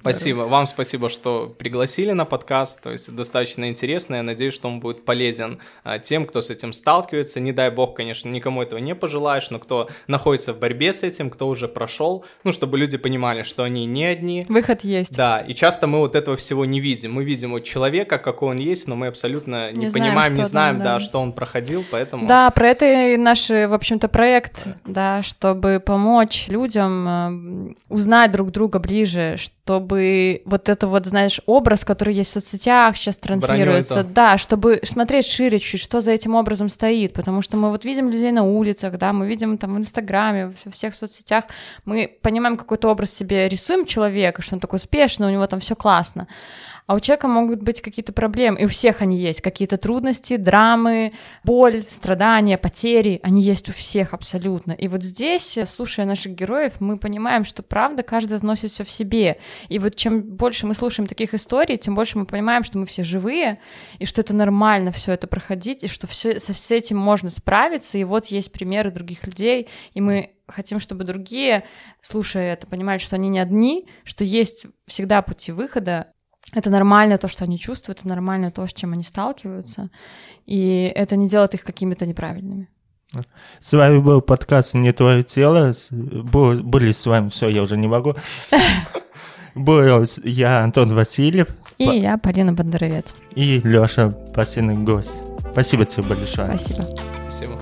Спасибо. Вам спасибо, что пригласили на подкаст. То есть достаточно интересно. Я надеюсь, что он будет полезен а, тем, кто с этим сталкивается. Не дай бог, конечно, никому этого не пожелаешь, но кто находится в борьбе с этим, кто уже прошел, ну, чтобы люди понимали, что они не одни. Выход есть. Да, и часто мы вот этого всего не видим. Мы видим вот человека, какой он есть, но мы абсолютно не, Не знаем, понимаем, не что знаем, там, да, да. что он проходил, поэтому... Да, про это и наш, в общем-то, проект, да, чтобы помочь людям э, узнать друг друга ближе, чтобы вот это вот, знаешь, образ, который есть в соцсетях, сейчас транслируется, да, чтобы смотреть шире чуть, что за этим образом стоит, потому что мы вот видим людей на улицах, да, мы видим там в Инстаграме, во всех соцсетях, мы понимаем какой-то образ себе рисуем человека, что он такой успешный, у него там все классно, а у человека могут быть какие-то проблемы, и у всех они есть, какие-то трудности, драмы, боль, страдания, потери, они есть у всех абсолютно. И вот здесь, слушая наших героев, мы понимаем, что правда каждый носит все в себе. И вот чем больше мы слушаем таких историй, тем больше мы понимаем, что мы все живые, и что это нормально все это проходить, и что все, со с этим можно справиться. И вот есть примеры других людей, и мы хотим, чтобы другие, слушая это, понимали, что они не одни, что есть всегда пути выхода, это нормально то, что они чувствуют, это нормально то, с чем они сталкиваются, и это не делает их какими-то неправильными. С вами был подкаст «Не твое тело». Был- Были с вами, все, я уже не могу. Был я, Антон Васильев, И По- я, Полина Бондаровец. и Леша, постоянный гость. Спасибо тебе большое. Спасибо. Спасибо.